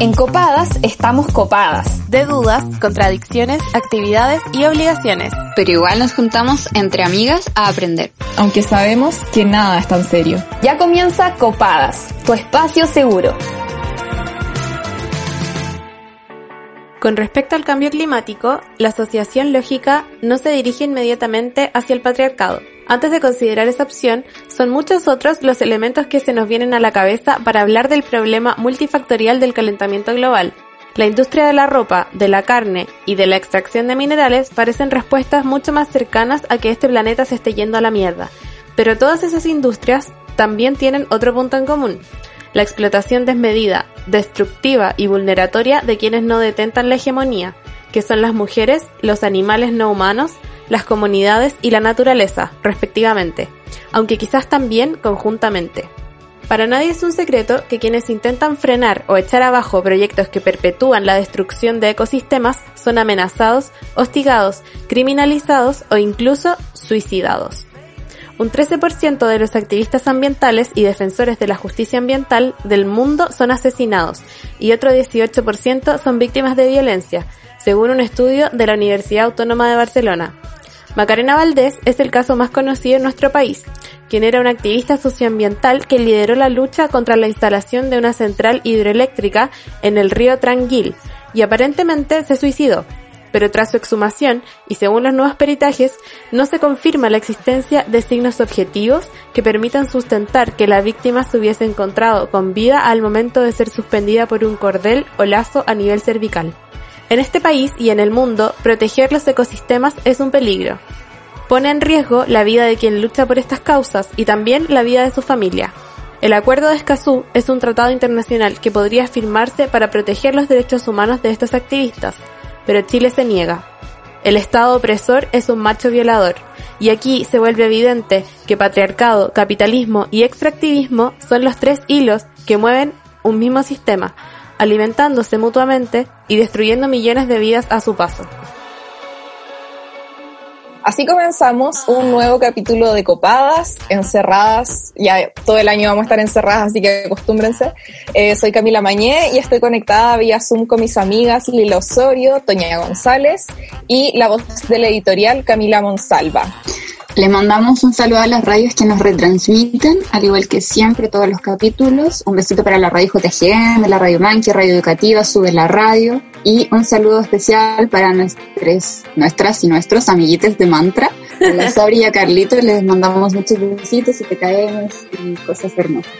En Copadas estamos copadas. De dudas, contradicciones, actividades y obligaciones. Pero igual nos juntamos entre amigas a aprender. Aunque sabemos que nada es tan serio. Ya comienza Copadas, tu espacio seguro. Con respecto al cambio climático, la asociación lógica no se dirige inmediatamente hacia el patriarcado. Antes de considerar esa opción, son muchos otros los elementos que se nos vienen a la cabeza para hablar del problema multifactorial del calentamiento global. La industria de la ropa, de la carne y de la extracción de minerales parecen respuestas mucho más cercanas a que este planeta se esté yendo a la mierda. Pero todas esas industrias también tienen otro punto en común. La explotación desmedida, destructiva y vulneratoria de quienes no detentan la hegemonía, que son las mujeres, los animales no humanos, las comunidades y la naturaleza, respectivamente, aunque quizás también conjuntamente. Para nadie es un secreto que quienes intentan frenar o echar abajo proyectos que perpetúan la destrucción de ecosistemas son amenazados, hostigados, criminalizados o incluso suicidados. Un 13% de los activistas ambientales y defensores de la justicia ambiental del mundo son asesinados y otro 18% son víctimas de violencia, según un estudio de la Universidad Autónoma de Barcelona. Macarena Valdés es el caso más conocido en nuestro país, quien era una activista socioambiental que lideró la lucha contra la instalación de una central hidroeléctrica en el río Tranquil y aparentemente se suicidó. Pero tras su exhumación, y según los nuevos peritajes, no se confirma la existencia de signos objetivos que permitan sustentar que la víctima se hubiese encontrado con vida al momento de ser suspendida por un cordel o lazo a nivel cervical. En este país y en el mundo, proteger los ecosistemas es un peligro. Pone en riesgo la vida de quien lucha por estas causas y también la vida de su familia. El Acuerdo de Escazú es un tratado internacional que podría firmarse para proteger los derechos humanos de estos activistas, pero Chile se niega. El Estado opresor es un macho violador, y aquí se vuelve evidente que patriarcado, capitalismo y extractivismo son los tres hilos que mueven un mismo sistema, alimentándose mutuamente y destruyendo millones de vidas a su paso. Así comenzamos un nuevo capítulo de Copadas, encerradas, ya todo el año vamos a estar encerradas, así que acostúmbrense. Eh, soy Camila Mañé y estoy conectada vía Zoom con mis amigas Lila Osorio, Toña González y la voz de la editorial Camila Monsalva. Le mandamos un saludo a las radios que nos retransmiten, al igual que siempre todos los capítulos. Un besito para la radio JGM, de la radio Manqui, Radio Educativa, Sube la Radio. Y un saludo especial para nuestras, nuestras y nuestros amiguites de Mantra. A Sabri y a Carlito les mandamos muchos besitos y te caemos y cosas hermosas.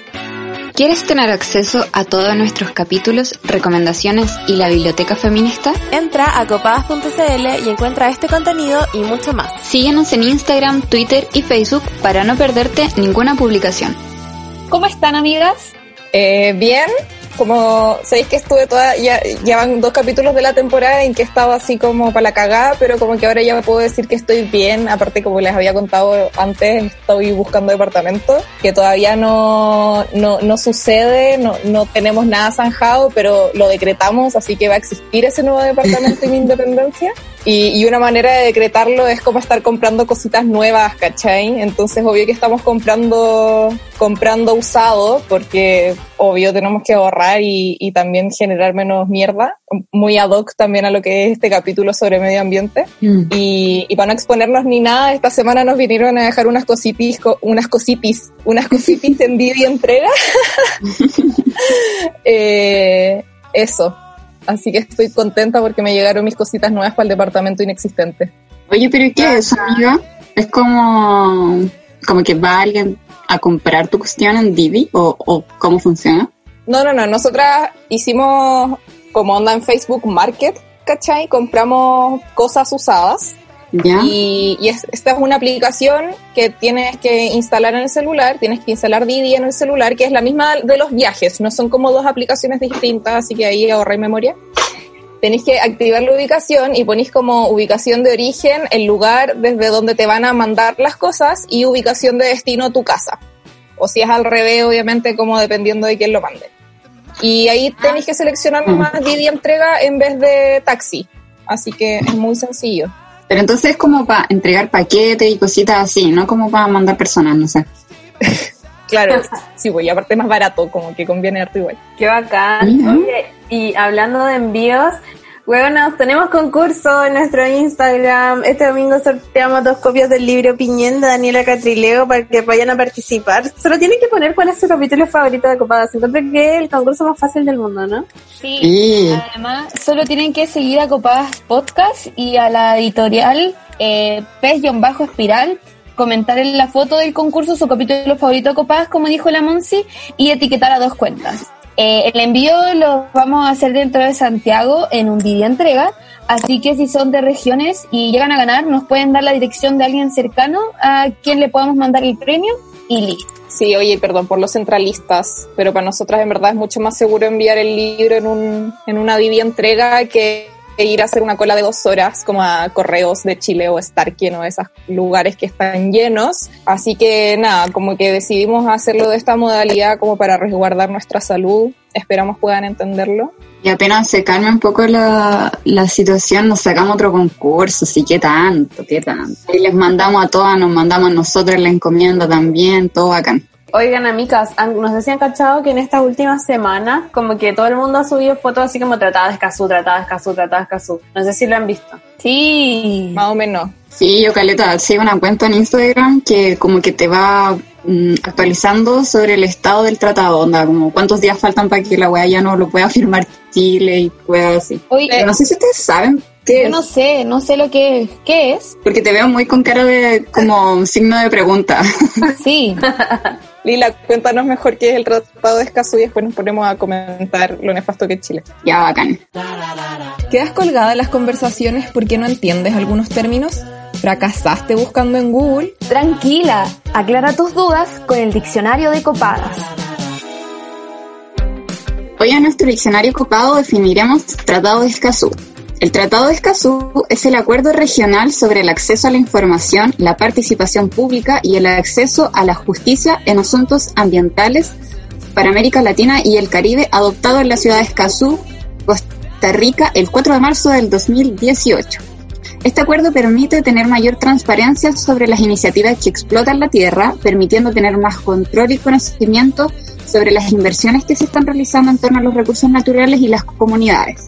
¿Quieres tener acceso a todos nuestros capítulos, recomendaciones y la biblioteca feminista? Entra a copadas.cl y encuentra este contenido y mucho más. Síguenos en Instagram, Twitter y Facebook para no perderte ninguna publicación. ¿Cómo están amigas? Eh, bien, como sabéis que estuve toda, ya llevan dos capítulos de la temporada en que estaba así como para la cagada, pero como que ahora ya me puedo decir que estoy bien, aparte como les había contado antes, estoy buscando departamento, que todavía no, no, no sucede, no, no tenemos nada zanjado, pero lo decretamos, así que va a existir ese nuevo departamento en mi independencia. Y, y, una manera de decretarlo es como estar comprando cositas nuevas, ¿cachai? Entonces, obvio que estamos comprando, comprando usado, porque obvio tenemos que ahorrar y, y, también generar menos mierda. Muy ad hoc también a lo que es este capítulo sobre medio ambiente. Mm. Y, y, para no exponernos ni nada, esta semana nos vinieron a dejar unas cositis, unas cositis, unas cositis en Didi entrega. eh, eso Así que estoy contenta porque me llegaron mis cositas nuevas para el departamento inexistente. Oye, pero ¿qué es, amiga? ¿Es como, como que va alguien a comprar tu cuestión en Divi o, o cómo funciona? No, no, no. Nosotras hicimos como onda en Facebook Market, ¿cachai? Compramos cosas usadas y, y es, esta es una aplicación que tienes que instalar en el celular, tienes que instalar Didi en el celular, que es la misma de los viajes, no son como dos aplicaciones distintas, así que ahí ahorré memoria. Tenéis que activar la ubicación y ponéis como ubicación de origen el lugar desde donde te van a mandar las cosas y ubicación de destino tu casa. O si es al revés, obviamente, como dependiendo de quién lo mande. Y ahí tenéis que seleccionar nomás Didi entrega en vez de taxi. Así que es muy sencillo. Pero entonces es como para entregar paquetes y cositas así, no como para mandar personas, no sé. claro, sí, pues, y aparte más barato, como que conviene harto igual. Qué bacán. Oye, Y hablando de envíos, bueno, tenemos concurso en nuestro Instagram. Este domingo sorteamos dos copias del libro Piñén de Daniela Catrileo para que vayan a participar. Solo tienen que poner cuál es su capítulo favorito de Copadas. Encuentro que es el concurso más fácil del mundo, ¿no? Sí. Sí. Además, solo tienen que seguir a Copadas Podcast y a la editorial eh, Pez-Espiral, comentar en la foto del concurso su capítulo favorito de Copadas, como dijo la Monsi, y etiquetar a dos cuentas. Eh, el envío lo vamos a hacer dentro de Santiago en un video entrega, así que si son de regiones y llegan a ganar, nos pueden dar la dirección de alguien cercano a quien le podamos mandar el premio y listo. Sí, oye, perdón por los centralistas, pero para nosotras en verdad es mucho más seguro enviar el libro en, un, en una Vivi entrega que ir a hacer una cola de dos horas como a Correos de Chile o Starkey o esos lugares que están llenos. Así que nada, como que decidimos hacerlo de esta modalidad como para resguardar nuestra salud. Esperamos puedan entenderlo. Y apenas se calme un poco la, la situación, nos sacamos otro concurso, sí, qué tanto, qué tanto. Y les mandamos a todas, nos mandamos nosotros la encomienda también, todo bacán. Oigan, amigas, han- nos decían cachado que en estas últimas semanas, como que todo el mundo ha subido fotos así como tratadas de Escazú, tratadas de Escazú, tratadas de Escazú. No sé si lo han visto. Sí. Más o menos. Sí, yo Caleta, sigo una cuenta en Instagram que como que te va mm, actualizando sobre el estado del tratado, onda, como cuántos días faltan para que la weá ya no lo pueda firmar Chile y pueda así. Oye, Pero no sé si ustedes saben qué yo es, no sé, no sé lo que ¿Qué es? porque te veo muy con cara de como signo de pregunta. Sí. Lila, cuéntanos mejor qué es el Tratado de Escazú y después nos ponemos a comentar lo nefasto que es Chile. ya bacán. ¿Quedas colgada en las conversaciones porque no entiendes algunos términos? ¿Fracasaste buscando en Google? Tranquila, aclara tus dudas con el diccionario de copadas. Hoy en nuestro diccionario copado definiremos Tratado de Escazú. El Tratado de Escazú es el acuerdo regional sobre el acceso a la información, la participación pública y el acceso a la justicia en asuntos ambientales para América Latina y el Caribe adoptado en la ciudad de Escazú, Costa Rica, el 4 de marzo del 2018. Este acuerdo permite tener mayor transparencia sobre las iniciativas que explotan la tierra, permitiendo tener más control y conocimiento sobre las inversiones que se están realizando en torno a los recursos naturales y las comunidades.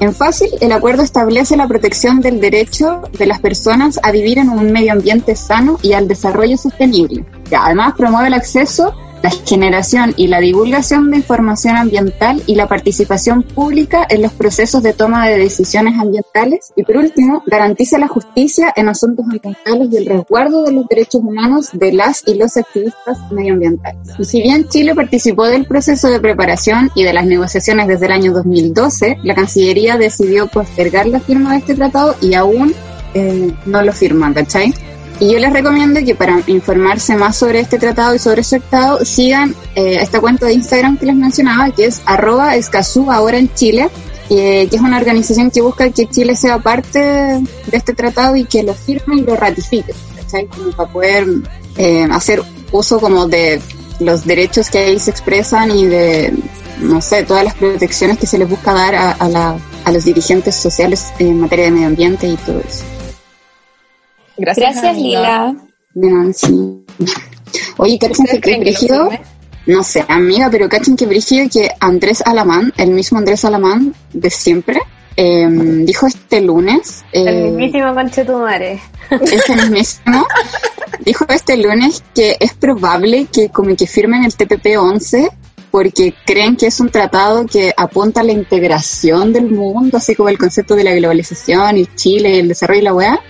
En fácil, el acuerdo establece la protección del derecho de las personas a vivir en un medio ambiente sano y al desarrollo sostenible. Que Además, promueve el acceso, la generación y la divulgación de información ambiental y la participación pública en los procesos de toma de decisiones ambientales. Y por último, garantiza la justicia en asuntos ambientales y el resguardo de los derechos humanos de las y los activistas medioambientales. Y si bien Chile participó del proceso de preparación y de las negociaciones desde el año 2012, la Cancillería decidió postergar la firma de este tratado y aún eh, no lo firman, ¿cachai? Y yo les recomiendo que para informarse más sobre este tratado y sobre su tratado sigan eh, esta cuenta de Instagram que les mencionaba, que es arroba escazú ahora en Chile, eh, que es una organización que busca que Chile sea parte de este tratado y que lo firme y lo ratifique. Como para poder eh, hacer uso como de los derechos que ahí se expresan y de, no sé, todas las protecciones que se les busca dar a, la, a los dirigentes sociales en materia de medio ambiente y todo eso. Gracias. Lila. Nancy. Oye, ¿cachen que firme? No sé, amiga, pero cachen que brígido que Andrés Alamán, el mismo Andrés Alamán de siempre, eh, dijo este lunes, El eh, mismísimo conchetumare. ese mismísimo, dijo este lunes que es probable que como que firmen el TPP 11 porque creen que es un tratado que apunta a la integración del mundo, así como el concepto de la globalización y Chile, el desarrollo y la weá,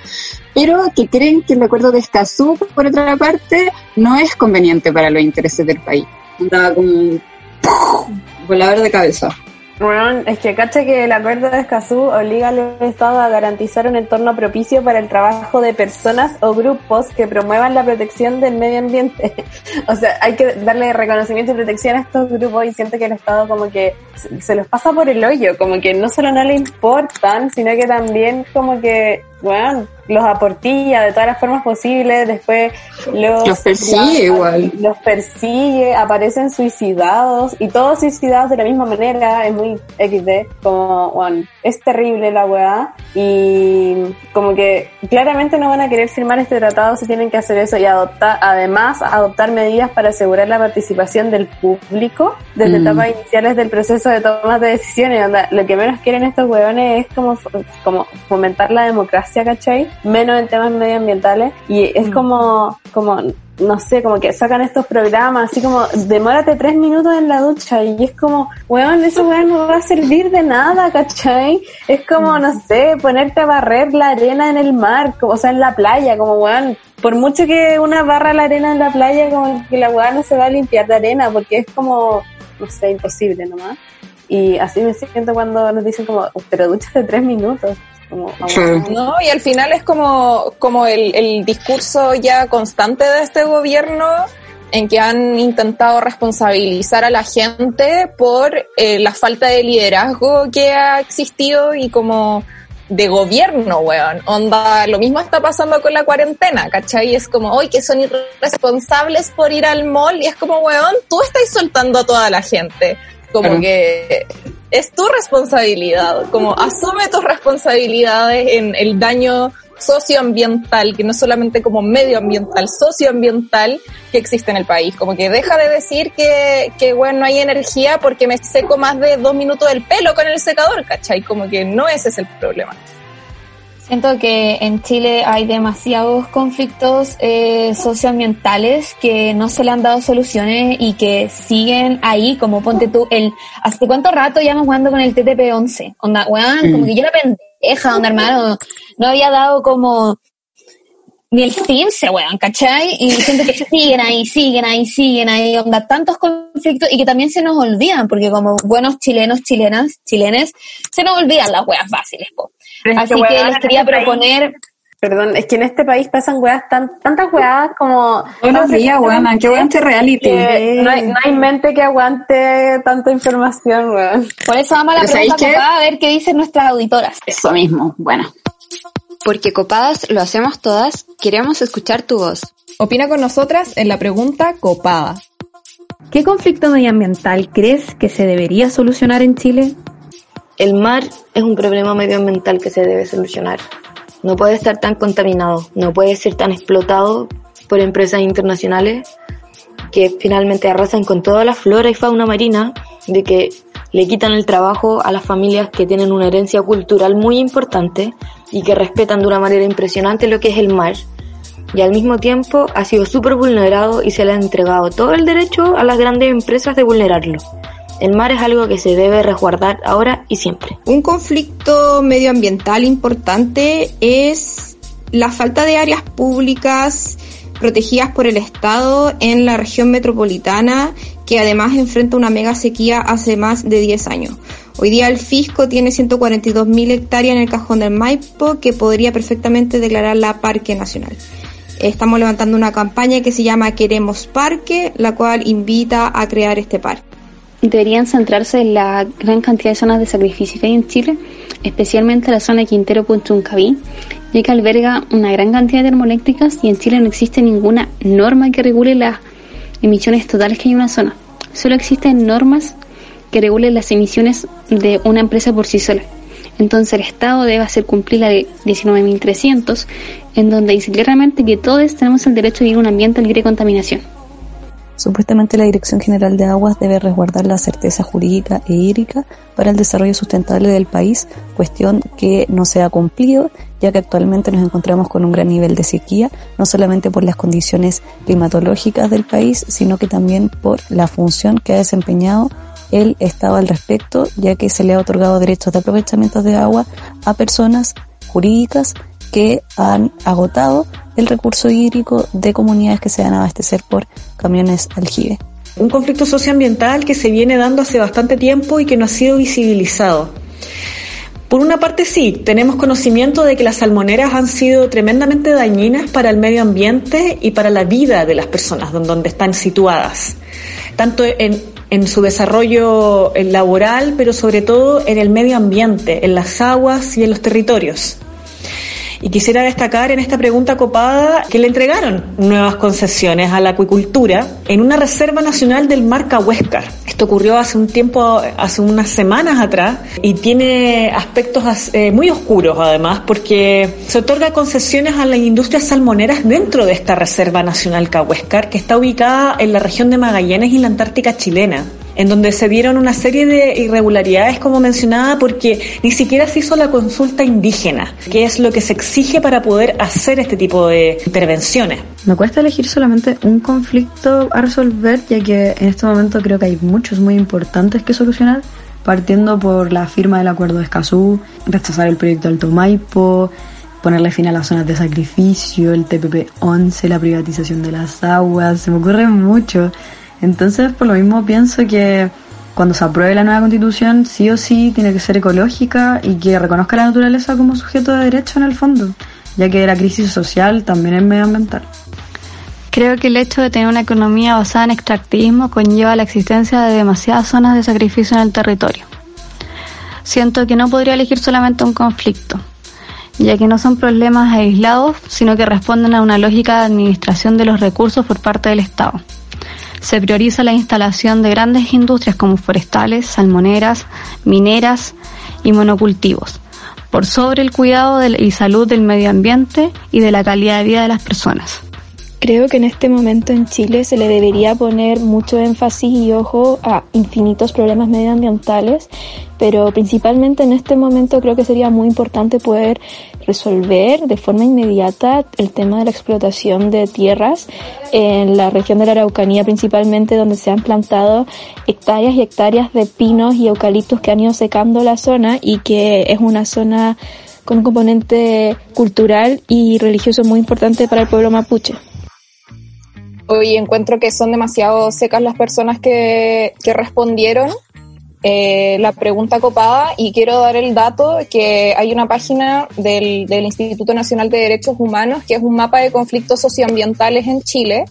pero que creen que el acuerdo de Escazú, por otra parte, no es conveniente para los intereses del país. Andaba como un volador de cabeza. Bueno, es que cacha que el acuerdo de Escazú obliga al Estado a garantizar un entorno propicio para el trabajo de personas o grupos que promuevan la protección del medio ambiente. o sea, hay que darle reconocimiento y protección a estos grupos y siento que el Estado como que se los pasa por el hoyo, como que no solo no le importan, sino que también como que bueno, los aportilla de todas las formas posibles, después los, Los persigue igual. los persigue, aparecen suicidados y todos suicidados de la misma manera, es muy XD, como, bueno, es terrible la weá y como que claramente no van a querer firmar este tratado si tienen que hacer eso y adoptar, además adoptar medidas para asegurar la participación del público desde Mm. etapas iniciales del proceso de tomas de decisiones. Onda, lo que menos quieren estos huevones es como, como fomentar la democracia, ¿cachai? Menos en temas medioambientales y es como, como, no sé, como que sacan estos programas así como, demórate tres minutos en la ducha y es como, weón, eso weón no va a servir de nada, ¿cachai? Es como, no sé, ponerte a barrer la arena en el mar, como, o sea, en la playa, como weón, por mucho que una barra la arena en la playa, como que la weón no se va a limpiar de arena porque es como, no sé, imposible nomás. Y así me siento cuando nos dicen como, pero duchate tres minutos. Como, Claro. No, y al final es como, como el, el discurso ya constante de este gobierno en que han intentado responsabilizar a la gente por eh, la falta de liderazgo que ha existido y como de gobierno, weón. Onda, lo mismo está pasando con la cuarentena, ¿cachai? Es como, hoy que son irresponsables por ir al mall y es como, weón, tú estás soltando a toda la gente. Como Claro. que es tu responsabilidad, como asume tus responsabilidades en el daño socioambiental, que no solamente como medioambiental, socioambiental que existe en el país. Como que deja de decir que, que bueno, no hay energía porque me seco más de dos minutos el pelo con el secador, ¿cachai? Como que no ese es el problema. Siento que en Chile hay demasiados conflictos eh, socioambientales que no se le han dado soluciones y que siguen ahí, como ponte tú, el ¿hace cuánto rato llevamos jugando con el TTP-11? Onda, weón, como que yo era pendeja, onda, hermano, no había dado como ni el 15, weón, ¿cachai? Y siento que siguen ahí, siguen ahí, siguen ahí, onda, tantos conflictos y que también se nos olvidan, porque como buenos chilenos, chilenas, chilenes, se nos olvidan las weas fáciles, po. Pero Así que, que weón, les quería este país- proponer, Perdón, es que en este país pasan weas tan, tantas weas como... Buenos días, weona, qué buen reality. que no, hay, no hay mente que aguante tanta información, weón. por eso vamos a la Pero pregunta copada, a ver qué dicen nuestras auditoras. Eso mismo, bueno. Porque copadas lo hacemos todas, queremos escuchar tu voz. Opina con nosotras en la pregunta copada. ¿Qué conflicto medioambiental crees que se debería solucionar en Chile? El mar es un problema medioambiental que se debe solucionar. No puede estar tan contaminado, no puede ser tan explotado por empresas internacionales que finalmente arrasan con toda la flora y fauna marina, de que le quitan el trabajo a las familias que tienen una herencia cultural muy importante y que respetan de una manera impresionante lo que es el mar. Y al mismo tiempo ha sido súper vulnerado y se le ha entregado todo el derecho a las grandes empresas de vulnerarlo. El mar es algo que se debe resguardar ahora y siempre. Un conflicto medioambiental importante es la falta de áreas públicas protegidas por el Estado en la región metropolitana, que además enfrenta una mega sequía hace más de 10 años. Hoy día el fisco tiene 142.000 hectáreas en el cajón del Maipo que podría perfectamente declararla parque nacional. Estamos levantando una campaña que se llama Queremos Parque, la cual invita a crear este parque. deberían centrarse en la gran cantidad de zonas de sacrificio que hay en Chile, especialmente la zona de Quintero Punchuncaví, ya que alberga una gran cantidad de termoeléctricas y en Chile no existe ninguna norma que regule las emisiones totales que hay en una zona. Solo existen normas que regulen las emisiones de una empresa por sí sola. Entonces el Estado debe hacer cumplir la de 19.300, en donde dice claramente que todos tenemos el derecho a vivir un ambiente libre de contaminación. Supuestamente la Dirección General de Aguas debe resguardar la certeza jurídica e hídrica para el desarrollo sustentable del país, cuestión que no se ha cumplido, ya que actualmente nos encontramos con un gran nivel de sequía, no solamente por las condiciones climatológicas del país, sino que también por la función que ha desempeñado el Estado al respecto, ya que se le ha otorgado derechos de aprovechamiento de agua a personas jurídicas que han agotado el recurso hídrico de comunidades que se van a abastecer por camiones aljibe. Un conflicto socioambiental que se viene dando hace bastante tiempo y que no ha sido visibilizado. Por una parte sí, tenemos conocimiento de que las salmoneras han sido tremendamente dañinas para el medio ambiente y para la vida de las personas donde están situadas, tanto en, en su desarrollo laboral, pero sobre todo en el medio ambiente, en las aguas y en los territorios. Y quisiera destacar en esta pregunta copada que le entregaron nuevas concesiones a la acuicultura en una reserva nacional del mar Cahuéscar. Esto ocurrió hace un tiempo, hace unas semanas atrás, y tiene aspectos eh, muy oscuros además, porque se otorga concesiones a las industrias salmoneras dentro de esta reserva nacional Cahuéscar, que está ubicada en la región de Magallanes y la Antártica chilena en donde se dieron una serie de irregularidades, como mencionaba, porque ni siquiera se hizo la consulta indígena, que es lo que se exige para poder hacer este tipo de intervenciones. Me cuesta elegir solamente un conflicto a resolver, ya que en este momento creo que hay muchos muy importantes que solucionar, partiendo por la firma del acuerdo de Escazú, rechazar el proyecto Alto Maipo, ponerle fin a las zonas de sacrificio, el TPP-11, la privatización de las aguas, se me ocurre mucho. Entonces, por lo mismo pienso que cuando se apruebe la nueva constitución, sí o sí tiene que ser ecológica y que reconozca la naturaleza como sujeto de derecho en el fondo, ya que la crisis social también es medioambiental. Creo que el hecho de tener una economía basada en extractivismo conlleva la existencia de demasiadas zonas de sacrificio en el territorio. Siento que no podría elegir solamente un conflicto, ya que no son problemas aislados, sino que responden a una lógica de administración de los recursos por parte del Estado se prioriza la instalación de grandes industrias como forestales, salmoneras, mineras y monocultivos, por sobre el cuidado y salud del medio ambiente y de la calidad de vida de las personas. Creo que en este momento en Chile se le debería poner mucho énfasis y ojo a infinitos problemas medioambientales, pero principalmente en este momento creo que sería muy importante poder resolver de forma inmediata el tema de la explotación de tierras en la región de la Araucanía principalmente donde se han plantado hectáreas y hectáreas de pinos y eucaliptos que han ido secando la zona y que es una zona con un componente cultural y religioso muy importante para el pueblo mapuche. Hoy encuentro que son demasiado secas las personas que, que respondieron eh, la pregunta copada y quiero dar el dato que hay una página del, del, Instituto Nacional de Derechos Humanos que es un mapa de conflictos socioambientales en Chile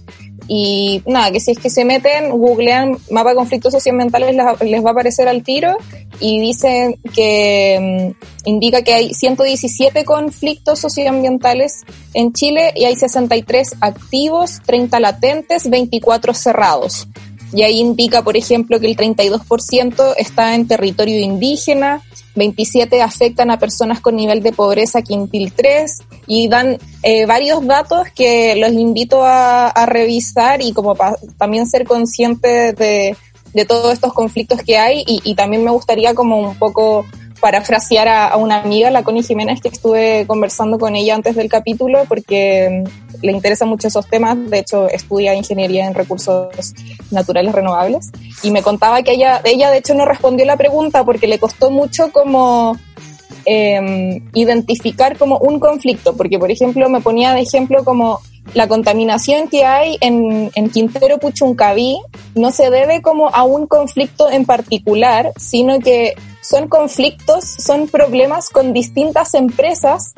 y nada, que si es que se meten, googlean mapa de conflictos socioambientales les, va a aparecer al tiro y dicen que mm, indica que hay 117 conflictos socioambientales en Chile y hay 63 activos, 30 latentes, 24 cerrados. Y ahí indica, por ejemplo, que el 32% está en territorio indígena, 27 afectan a personas con nivel de pobreza quintil 3 y dan eh, varios datos que los invito a, revisar y como también ser consciente de, de, todos estos conflictos que hay y también me gustaría como un poco parafrasear a, a, una amiga, la Connie Jiménez, que estuve conversando con ella antes del capítulo porque mm, le interesan mucho esos temas. De hecho, estudia ingeniería en recursos naturales renovables. Y me contaba que ella, ella de hecho, no respondió la pregunta porque le costó mucho como eh, identificar como un conflicto. Porque, por ejemplo, me ponía de ejemplo como la contaminación que hay en, en Quintero Puchuncaví no se debe como a un conflicto en particular, sino que son conflictos, son problemas con distintas empresas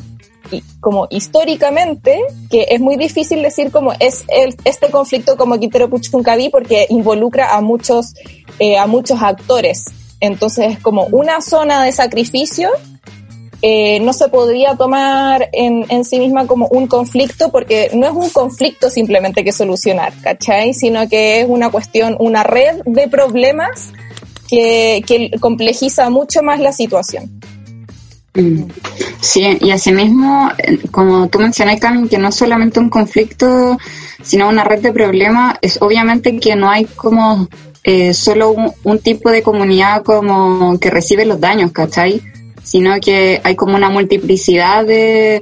y como históricamente, que es muy difícil decir como es el, este conflicto como Quintero Puchuncaví porque involucra a muchos, eh, a muchos actores. Entonces es como una zona de sacrificio eh, no se podría tomar en, en, sí misma como un conflicto porque no es un conflicto simplemente que solucionar, ¿cachai? Sino que es una cuestión, una red de problemas que, que complejiza mucho más la situación. Sí, y asimismo, como tú mencionaste, Carmen, que no es solamente un conflicto, sino una red de problemas, es obviamente que no hay como eh, solo un, un, tipo de comunidad como que recibe los daños, ¿cachai? Sino que hay como una multiplicidad de,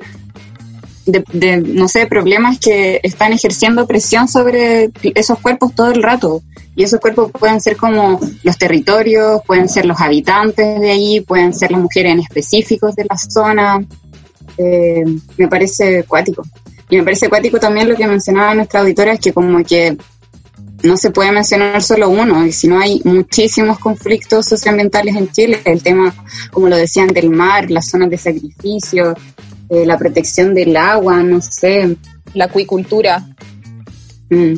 de, de, no sé, problemas que están ejerciendo presión sobre esos cuerpos todo el rato. Y esos cuerpos pueden ser como los territorios, pueden ser los habitantes de allí, pueden ser las mujeres en específicos de la zona. Eh, me parece cuático. Y me parece cuático también lo que mencionaba nuestra auditora, es que como que no se puede mencionar solo uno, y si no hay muchísimos conflictos socioambientales en Chile, el tema, como lo decían, del mar, las zonas de sacrificio, eh, la protección del agua, no sé. La acuicultura. Mm.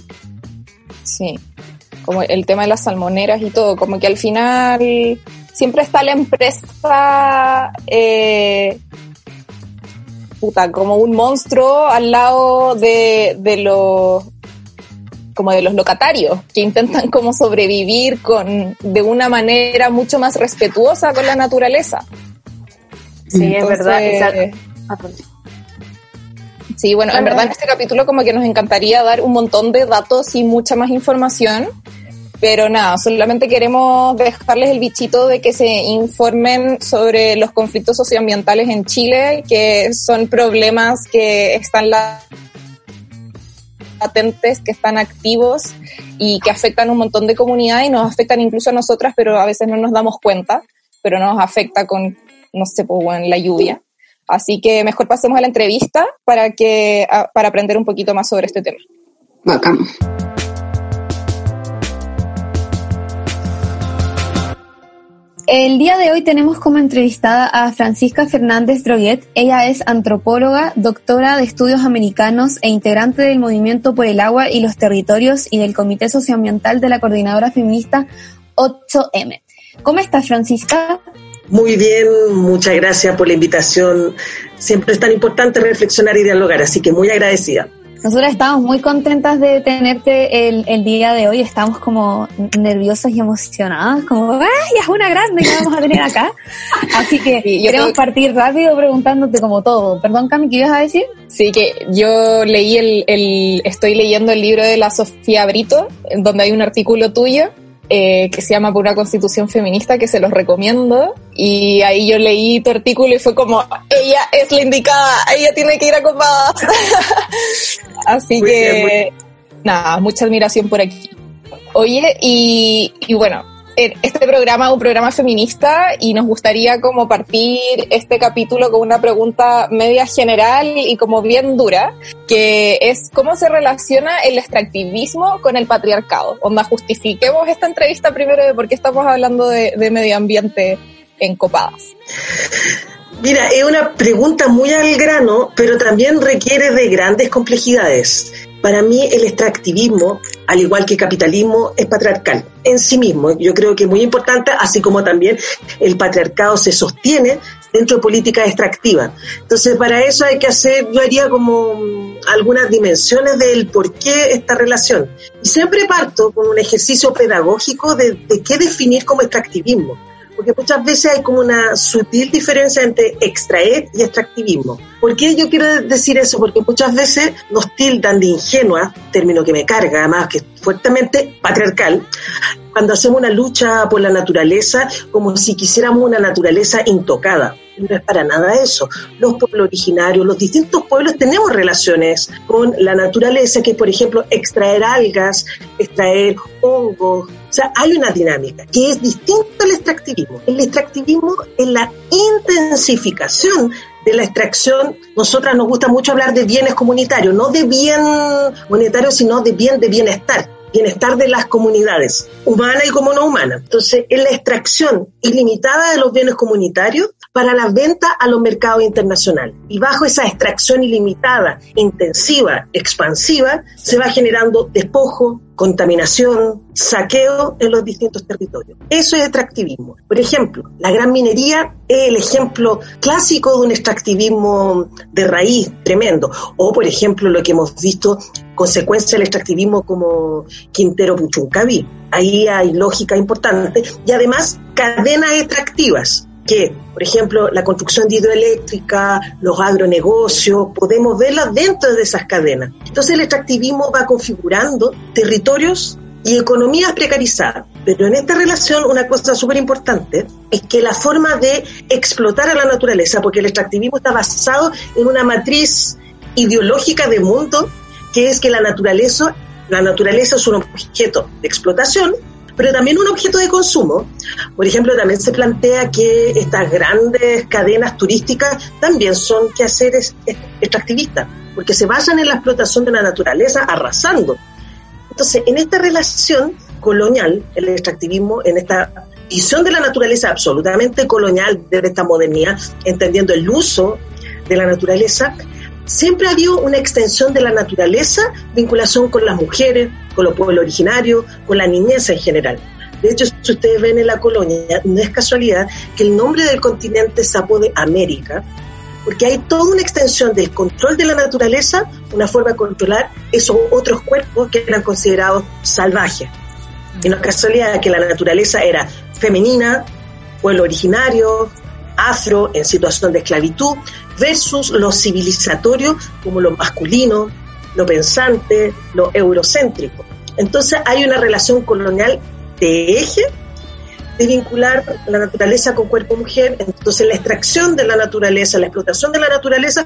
Sí como el tema de las salmoneras y todo, como que al final siempre está la empresa eh, puta, como un monstruo al lado de, de los como de los locatarios que intentan como sobrevivir con de una manera mucho más respetuosa con la naturaleza. Sí, es verdad. Ah, sí, bueno, en verdad en este capítulo como que nos encantaría dar un montón de datos y mucha más información, pero nada, solamente queremos dejarles el bichito de que se informen sobre los conflictos socioambientales en Chile, que son problemas que están latentes, que están activos y que afectan un montón de comunidades y nos afectan incluso a nosotras, pero a veces no nos damos cuenta, pero nos afecta con, no sé, pues, en la lluvia. Así que mejor pasemos a la entrevista para, que, para aprender un poquito más sobre este tema. Bacán. El día de hoy tenemos como entrevistada a Francisca Fernández Droguet. Ella es antropóloga, doctora de estudios americanos e integrante del Movimiento por el Agua y los Territorios y del Comité Socioambiental de la Coordinadora Feminista 8M. ¿Cómo estás, Francisca? Muy bien, muchas gracias por la invitación. Siempre es tan importante reflexionar y dialogar, así que muy agradecida. Nosotras estamos muy contentas de tenerte el, el, día de hoy. Estamos como nerviosas y emocionadas, como, ¡ay, es una grande que vamos a tener acá! Así que queremos partir rápido preguntándote como todo. Perdón, Cami, ¿qué ibas a decir? Sí, que yo leí el, el, estoy leyendo el libro de la Sofía Brito, donde hay un artículo tuyo eh, que se llama Por una Constitución Feminista, que se los recomiendo. Y ahí yo leí tu artículo y fue como, ella es la indicada, ella tiene que ir a copadas. Así que, nada, mucha admiración por aquí. Oye, y, y bueno, este programa es un programa feminista y nos gustaría como partir este capítulo con una pregunta media general y como bien dura, que es cómo se relaciona el extractivismo con el patriarcado. Onda, justifiquemos esta entrevista primero de por qué estamos hablando de, de medio ambiente en copadas. Mira, es una pregunta muy al grano, pero también requiere de grandes complejidades. Para mí el extractivismo, al igual que el capitalismo, es patriarcal en sí mismo. Yo creo que es muy importante, así como también el patriarcado se sostiene dentro de políticas extractivas. Entonces, para eso hay que hacer, yo haría como mm, algunas dimensiones del por qué esta relación. Y siempre parto con un ejercicio pedagógico de, de qué definir como extractivismo porque muchas veces hay como una sutil diferencia entre extraer y extractivismo. ¿Por qué yo quiero decir eso? Porque muchas veces nos tildan de ingenua, término que me carga, además que fuertemente patriarcal, cuando hacemos una lucha por la naturaleza como si quisiéramos una naturaleza intocada. No es para nada eso. Los pueblos originarios, los distintos pueblos tenemos relaciones con la naturaleza, que por ejemplo, extraer algas, extraer hongos. O sea, hay una dinámica que es distinta al extractivismo. El extractivismo es la intensificación de la extracción, nosotras nos gusta mucho hablar de bienes comunitarios, no de bien monetario, sino de bien de bienestar bienestar de las comunidades, humana y como no humana. Entonces, es la extracción ilimitada de los bienes comunitarios para la venta a los mercados internacionales. Y bajo esa extracción ilimitada, intensiva, expansiva, se va generando despojo, contaminación, saqueo en los distintos territorios. Eso es extractivismo. Por ejemplo, la gran minería es el ejemplo clásico de un extractivismo de raíz tremendo. O, por ejemplo, lo que hemos visto, consecuencia del extractivismo como Quintero Puchuncaví. Ahí hay lógica importante y además cadenas extractivas que, por ejemplo, la construcción de hidroeléctrica, los agronegocios, podemos verlas dentro de esas cadenas. Entonces el extractivismo va configurando territorios y economías precarizadas. Pero en esta relación una cosa súper importante es que la forma de explotar a la naturaleza, porque el extractivismo está basado en una matriz ideológica de mundo, que es que la naturaleza, la naturaleza es un objeto de explotación pero también un objeto de consumo. Por ejemplo, también se plantea que estas grandes cadenas turísticas también son quehaceres extractivistas, porque se basan en la explotación de la naturaleza arrasando. Entonces, en esta relación colonial, el extractivismo, en esta visión de la naturaleza absolutamente colonial de esta modernidad, entendiendo el uso de la naturaleza, siempre ha habido una extensión de la naturaleza, vinculación con las mujeres, con los pueblos originarios, con la niñez en general. De hecho, si ustedes ven en la colonia, no es casualidad que el nombre del continente se apode América, porque hay toda una extensión del control de la naturaleza, una forma de controlar esos otros cuerpos que eran considerados salvajes. Y no es casualidad que la naturaleza era femenina, pueblo originario, afro, en situación de esclavitud, versus lo civilizatorio como lo masculino, lo pensante, lo eurocéntrico. Entonces hay una relación colonial de eje de vincular la naturaleza con cuerpo-mujer. Entonces la extracción de la naturaleza, la explotación de la naturaleza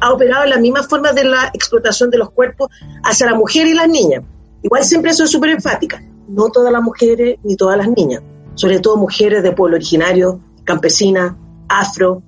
ha operado en la misma forma de la explotación de los cuerpos hacia la mujer y las niñas. Igual siempre es súper enfática. No todas las mujeres ni todas las niñas, sobre todo mujeres de pueblo originario, campesinas, afro,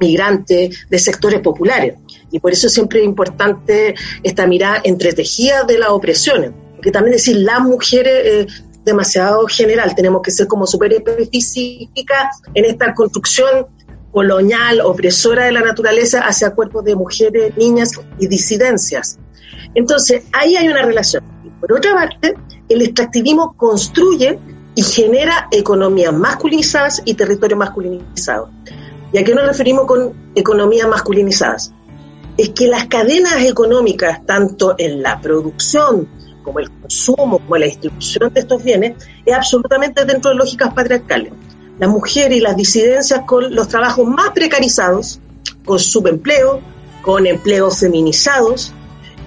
migrantes, de sectores populares. Y por eso siempre es importante esta mirada entretejida de las opresiones. Porque también decir las mujeres eh, demasiado general, tenemos que ser como súper específica en esta construcción colonial, opresora de la naturaleza hacia cuerpos de mujeres, niñas y disidencias. Entonces, ahí hay una relación. Y por otra parte, el extractivismo construye y genera economías masculinizadas y territorios masculinizados. ¿Y a qué nos referimos con economías masculinizadas? Es que las cadenas económicas, tanto en la producción como el consumo, como la distribución de estos bienes, es absolutamente dentro de lógicas patriarcales. Las mujeres y las disidencias con los trabajos más precarizados, con subempleo, con empleos feminizados,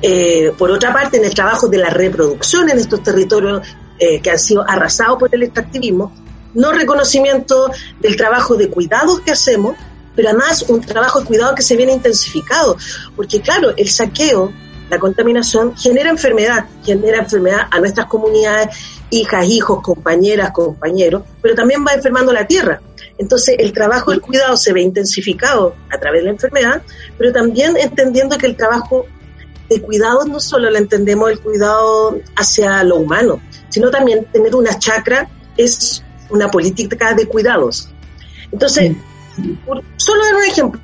eh, por otra parte, en el trabajo de la reproducción en estos territorios eh, que han sido arrasados por el extractivismo, no reconocimiento del trabajo de cuidados que hacemos, pero además un trabajo de cuidado que se viene intensificado, porque claro, el saqueo, la contaminación genera enfermedad, genera enfermedad a nuestras comunidades, hijas, hijos, compañeras, compañeros, pero también va enfermando la tierra. Entonces el trabajo del cuidado se ve intensificado a través de la enfermedad, pero también entendiendo que el trabajo de cuidado no solo lo entendemos el cuidado hacia lo humano, sino también tener una chacra es una política de cuidados. Entonces, solo dar un ejemplo,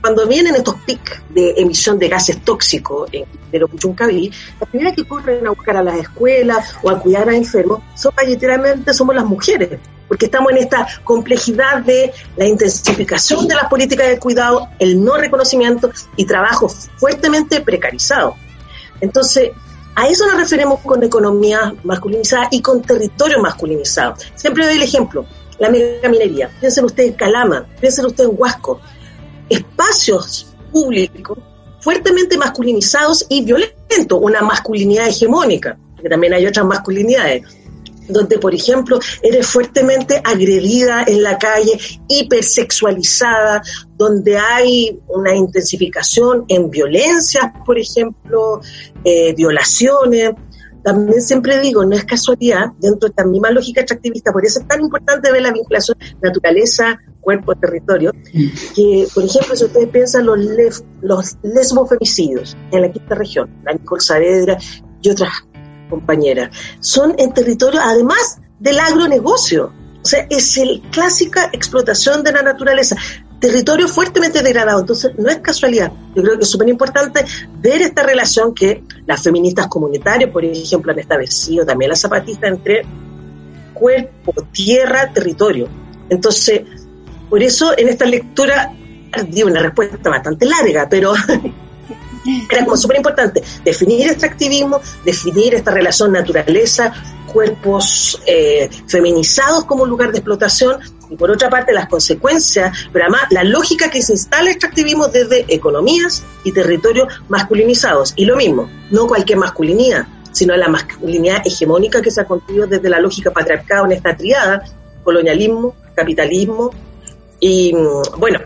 cuando vienen estos pics de emisión de gases tóxicos en el Puchuncaví, las primeras que corren a buscar a las escuelas o a cuidar a enfermos son literalmente somos las mujeres, porque estamos en esta complejidad de la intensificación de las políticas de cuidado, el no reconocimiento y trabajo fuertemente precarizado. Entonces, a eso nos referimos con economía masculinizada y con territorio masculinizado. Siempre doy el ejemplo, la megaminería. Piensen ustedes en Calama, piensen ustedes en Huasco. Espacios públicos fuertemente masculinizados y violentos, una masculinidad hegemónica, porque también hay otras masculinidades donde, por ejemplo, eres fuertemente agredida en la calle, hipersexualizada, donde hay una intensificación en violencias, por ejemplo, eh, violaciones. También siempre digo, no es casualidad, dentro de esta misma lógica extractivista, por eso es tan importante ver la vinculación naturaleza, cuerpo, territorio, que, por ejemplo, si ustedes piensan los, los lesbofemicidios en la quinta región, la Nicole Saavedra y otras compañera, son en territorio, además del agronegocio. O sea, es el clásica explotación de la naturaleza. Territorio fuertemente degradado. Entonces, no es casualidad. Yo creo que es súper importante ver esta relación que las feministas comunitarias, por ejemplo, han establecido, también las zapatistas, entre cuerpo, tierra, territorio. Entonces, por eso en esta lectura di una respuesta bastante larga, pero era como súper importante definir extractivismo, definir esta relación naturaleza, cuerpos eh, feminizados como lugar de explotación y por otra parte las consecuencias, pero además la lógica que se instala el extractivismo desde economías y territorios masculinizados. Y lo mismo, no cualquier masculinidad, sino la masculinidad hegemónica que se ha construido desde la lógica patriarcal en esta triada, colonialismo, capitalismo y mm, bueno,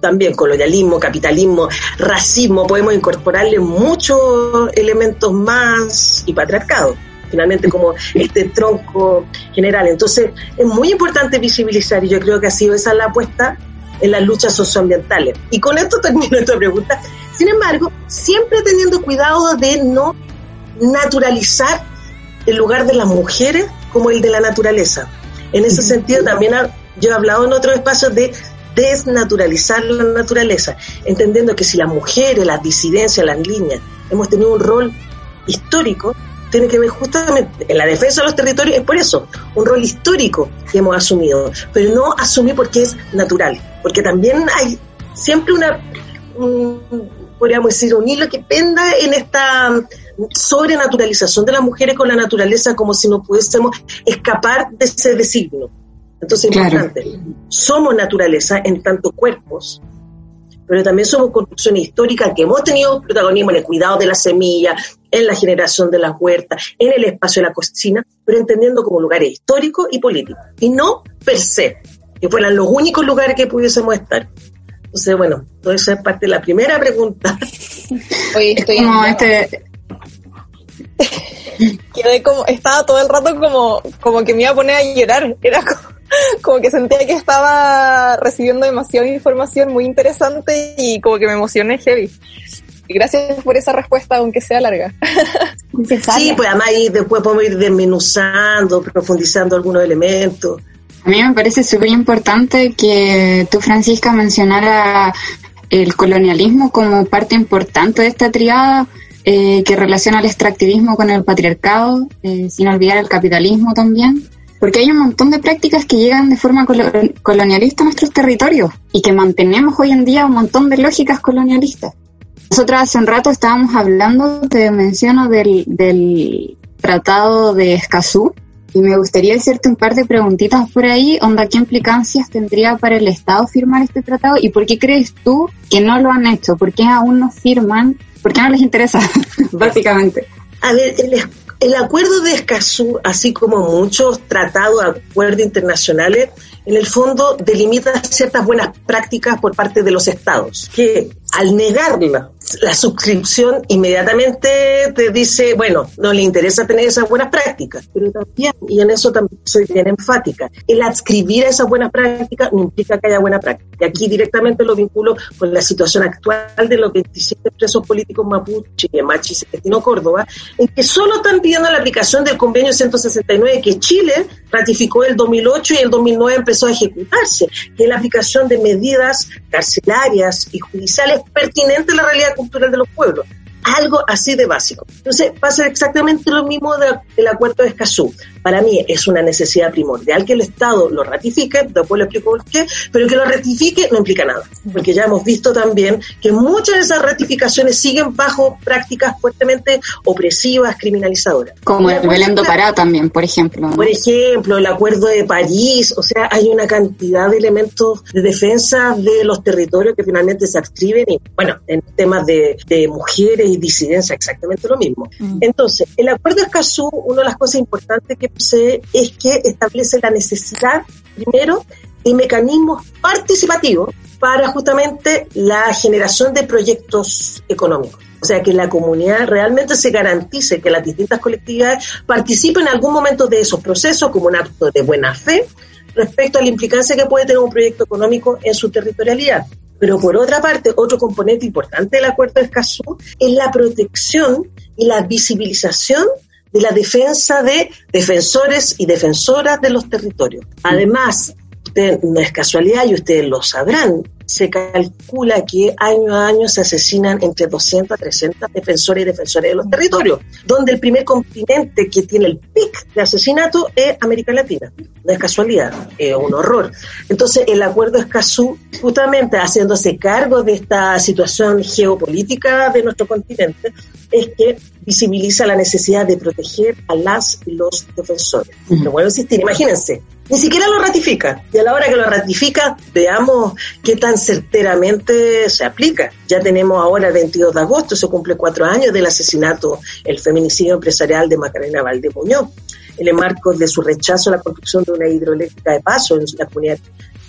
también colonialismo, capitalismo, racismo, podemos incorporarle muchos elementos más y patriarcado, finalmente como este tronco general. Entonces es muy importante visibilizar y yo creo que ha sido esa la apuesta en las luchas socioambientales. Y con esto termino esta pregunta. Sin embargo, siempre teniendo cuidado de no naturalizar el lugar de las mujeres como el de la naturaleza. En ese sentido, también yo he hablado en otros espacios de desnaturalizar la naturaleza, entendiendo que si las mujeres, las disidencias, las líneas, hemos tenido un rol histórico, tiene que ver justamente en la defensa de los territorios, es por eso, un rol histórico que hemos asumido, pero no asumir porque es natural, porque también hay siempre una podríamos decir, un hilo que penda en esta sobrenaturalización de las mujeres con la naturaleza como si no pudiésemos escapar de ese designo. Entonces, importante, somos naturaleza en tanto cuerpos, pero también somos construcciones históricas que hemos tenido protagonismo en el cuidado de la semilla, en la generación de las huertas, en el espacio de la cocina, pero entendiendo como lugares históricos y políticos, y no per se, que fueran los únicos lugares que pudiésemos estar. Entonces, bueno, todo eso es parte de la primera pregunta. Oye, estoy como este, Quedé como, estaba todo el rato como, como que me iba a poner a llorar. Era como, que sentía que estaba recibiendo demasiada información muy interesante y como que me emocioné heavy. Gracias por esa respuesta, aunque sea larga. Sí, pues además ahí después podemos ir desmenuzando, profundizando algunos elementos. A mí me parece súper importante que tú, Francisca, mencionara el colonialismo como parte importante de esta triada eh, que relaciona el extractivismo con el patriarcado, eh, sin olvidar el capitalismo también, porque hay un montón de prácticas que llegan de forma colonialista a nuestros territorios y que mantenemos hoy en día un montón de lógicas colonialistas. Nosotros hace un rato estábamos hablando, te menciono, del, del Tratado de Escazú, y me gustaría hacerte un par de preguntitas por ahí, onda, ¿qué implicancias tendría para el Estado firmar este tratado y por qué crees tú que no lo han hecho? ¿Por qué aún no firman ¿Por qué no les interesa? Básicamente. A ver, el, el acuerdo de Escazú, así como muchos tratados, acuerdos internacionales, en el fondo delimita ciertas buenas prácticas por parte de los estados, que al negarla la suscripción inmediatamente te dice, bueno, no le interesa tener esas buenas prácticas, pero también, y en eso también soy bien enfática, el adscribir a esas buenas prácticas no implica que haya buena práctica. Y aquí directamente lo vinculo con la situación actual de los 27 presos políticos mapuche, Machis y Destino Córdoba, en que solo están pidiendo la aplicación del convenio 169 que Chile ratificó el 2008 y el 2009 empezó a ejecutarse, que es la aplicación de medidas carcelarias y judiciales pertinentes a la realidad cultural de los pueblos. Algo así de básico. Entonces, pasa exactamente lo mismo del acuerdo de Escazú. Para mí es una necesidad primordial que el Estado lo ratifique, después le explico por qué, pero que lo ratifique no implica nada, porque ya hemos visto también que muchas de esas ratificaciones siguen bajo prácticas fuertemente opresivas, criminalizadoras. Como el Belén do Pará también, por ejemplo. Por ejemplo, el Acuerdo de París, o sea, hay una cantidad de elementos de defensa de los territorios que finalmente se adscriben y, bueno, en temas de, de mujeres y disidencia, exactamente lo mismo. Entonces, el Acuerdo de Escazú, una de las cosas importantes que es que establece la necesidad, primero, de mecanismos participativos para justamente la generación de proyectos económicos. O sea, que la comunidad realmente se garantice que las distintas colectividades participen en algún momento de esos procesos como un acto de buena fe respecto a la implicancia que puede tener un proyecto económico en su territorialidad. Pero por otra parte, otro componente importante del Acuerdo de Escazú es la protección y la visibilización de la defensa de defensores y defensoras de los territorios. Además, no es casualidad y ustedes lo sabrán, se calcula que año a año se asesinan entre 200 a 300 defensores y defensores de los territorios, donde el primer continente que tiene el pic de asesinato es América Latina. No es casualidad, es un horror. Entonces, el acuerdo Escazú, justamente haciéndose cargo de esta situación geopolítica de nuestro continente, es que visibiliza la necesidad de proteger a las y los defensores. Lo vuelvo a insistir, imagínense, ni siquiera lo ratifica. Y a la hora que lo ratifica, veamos qué tan certeramente se aplica. Ya tenemos ahora el 22 de agosto, se cumple cuatro años del asesinato, el feminicidio empresarial de Macarena Valdemuñoz, en el marco de su rechazo a la construcción de una hidroeléctrica de paso en la comunidad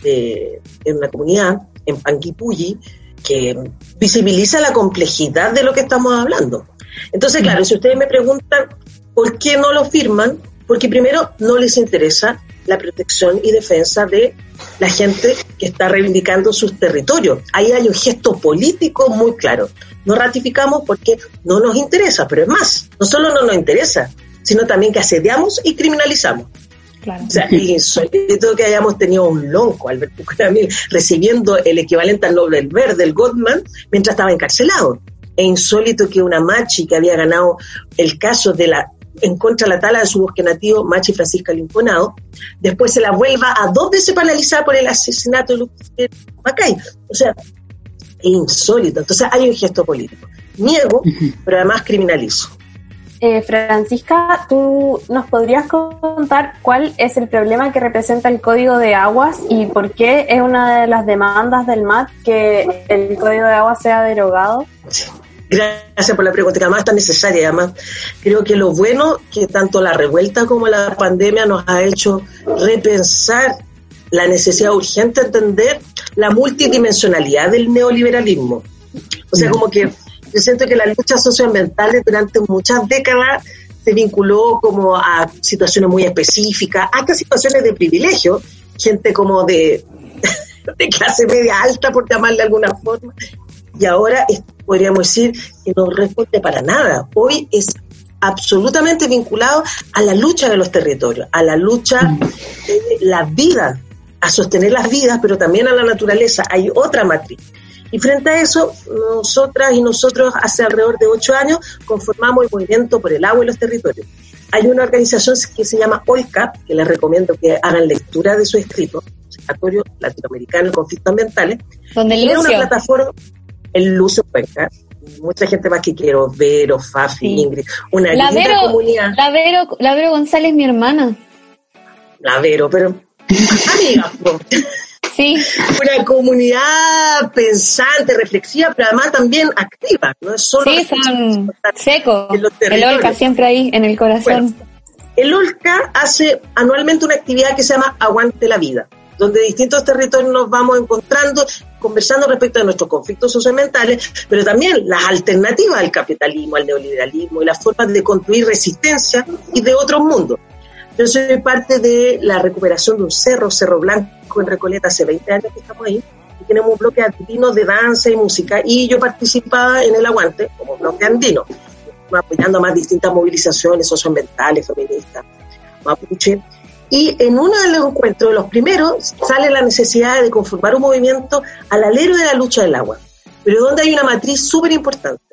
en una comunidad en Panguipulli, que visibiliza la complejidad de lo que estamos hablando. Entonces, claro, si ustedes me preguntan por qué no lo firman, porque primero no les interesa la protección y defensa de la gente que está reivindicando sus territorios. Ahí hay un gesto político muy claro. No ratificamos porque no nos interesa, pero es más, no solo no nos interesa, sino también que asediamos y criminalizamos. O sea, insólito que hayamos tenido un lonco, Alberto Bucaramil, recibiendo el equivalente al Nobel Verde, el Goldman, mientras estaba encarcelado. Es insólito que una machi que había ganado el caso de la en contra de la tala de su bosque nativo, Machi Francisca Limponado, después se la vuelva a dos veces paralizada por el asesinato de Lucas Macay. O sea, Es insólito. Entonces hay un gesto político. Niego, pero además criminalizo. Eh, Francisca, ¿tú nos podrías contar cuál es el problema que representa el Código de Aguas y por qué es una de las demandas del MAT que el Código de Aguas sea derogado? Gracias por la pregunta, que además tan necesaria. Además, creo que lo bueno que tanto la revuelta como la pandemia nos ha hecho repensar la necesidad urgente de entender la multidimensionalidad del neoliberalismo. O sea, como que yo siento que la lucha socioambiental durante muchas décadas se vinculó como a situaciones muy específicas, hasta situaciones de privilegio, gente como de, de clase media alta, por llamarle de alguna forma, y ahora podríamos decir que no responde para nada. Hoy es absolutamente vinculado a la lucha de los territorios, a la lucha de la vida, a sostener las vidas, pero también a la naturaleza. Hay otra matriz. Y frente a eso, nosotras y nosotros hace alrededor de ocho años conformamos el movimiento por el agua y los territorios. Hay una organización que se llama OICAP, que les recomiendo que hagan lectura de su escrito, Observatorio Latinoamericano de Conflictos Ambientales. Donde es una plataforma, el Lucio Cuenca, mucha gente más que quiero, Vero, Fafi, Ingrid, una la linda Vero, comunidad. La Vero, la Vero González, mi hermana. La Vero, pero amiga. Sí. Una comunidad pensante, reflexiva, pero además también activa, no es solo Sí, son secos. El. Olca siempre ahí, en el corazón. El OLCA hace anualmente una actividad que se llama Aguante la Vida, donde distintos territorios nos vamos encontrando, conversando respecto de nuestros conflictos socioambientales, pero también las alternativas al capitalismo, al neoliberalismo y las formas de construir resistencia y de otros mundos. Yo soy parte de la recuperación de un cerro, Cerro Blanco en Recoleta, hace 20 años que estamos ahí, y tenemos un bloque andino de danza y música, y yo participaba en el Aguante como bloque andino apoyando a más distintas movilizaciones socioambientales, feministas, mapuche. Y en uno de los encuentros, los primeros, sale la necesidad de conformar un movimiento al alero de la lucha del agua, pero donde hay una matriz súper importante.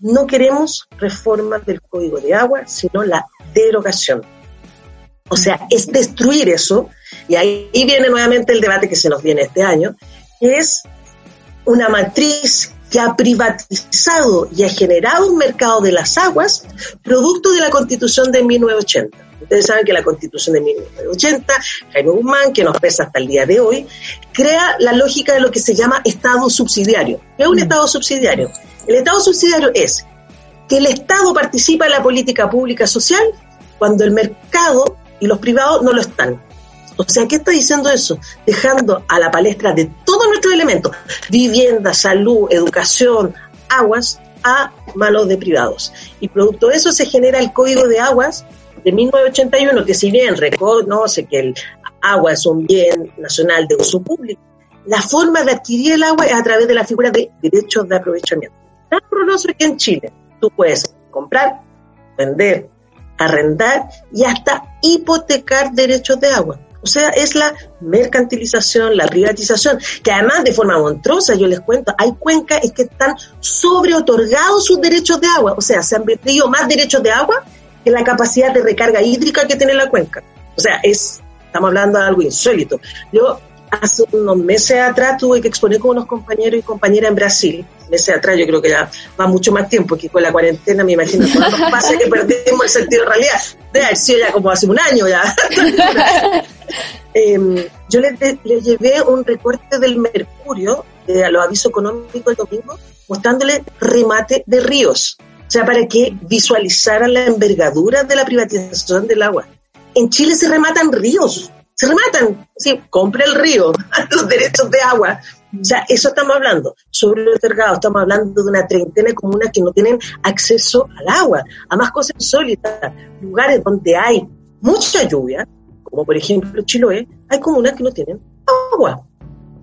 No queremos reformas del Código de Agua, sino la derogación. O sea, es destruir eso, y ahí viene nuevamente el debate que se nos viene este año, que es una matriz que ha privatizado y ha generado un mercado de las aguas producto de la constitución de 1980. Ustedes saben que la constitución de 1980, Jaime Guzmán, que nos pesa hasta el día de hoy, crea la lógica de lo que se llama Estado subsidiario. ¿Qué es un Estado subsidiario? El Estado subsidiario es que el Estado participa en la política pública social cuando el mercado y los privados no lo están. O sea, ¿qué está diciendo eso? Dejando a la palestra de todos nuestros elementos, vivienda, salud, educación, aguas, a manos de privados. Y producto de eso se genera el Código de Aguas de 1981, que si bien reconoce que el agua es un bien nacional de uso público, la forma de adquirir el agua es a través de la figura de derechos de aprovechamiento. Tan horroroso que en Chile tú puedes comprar, vender, arrendar y hasta hipotecar derechos de agua. O sea, es la mercantilización, la privatización, que además de forma monstruosa, yo les cuento, hay cuencas que están sobre otorgados sus derechos de agua, o sea, se han vendido más derechos de agua que la capacidad de recarga hídrica que tiene la cuenca. O sea, es, estamos hablando de algo insólito. Yo hace unos meses atrás tuve que exponer con unos compañeros y compañeras en Brasil, meses atrás, yo creo que ya va mucho más tiempo, que con la cuarentena me imagino cuando pasa que perdemos el sentido de realidad. Debe haber sido ya como hace un año ya. Eh, yo les, les, llevé un recorte del Mercurio, de los avisos económicos el domingo, mostrándole remate de ríos. O sea, para que visualizaran la envergadura de la privatización del agua. En Chile se rematan ríos, se rematan. Sí, compre el río, los derechos de agua. O sea, eso estamos hablando. Sobre los otorgados, estamos hablando de una treintena de comunas que no tienen acceso al agua. A más cosas insólitas, lugares donde hay mucha lluvia, como por ejemplo Chiloé, hay comunas que no tienen agua,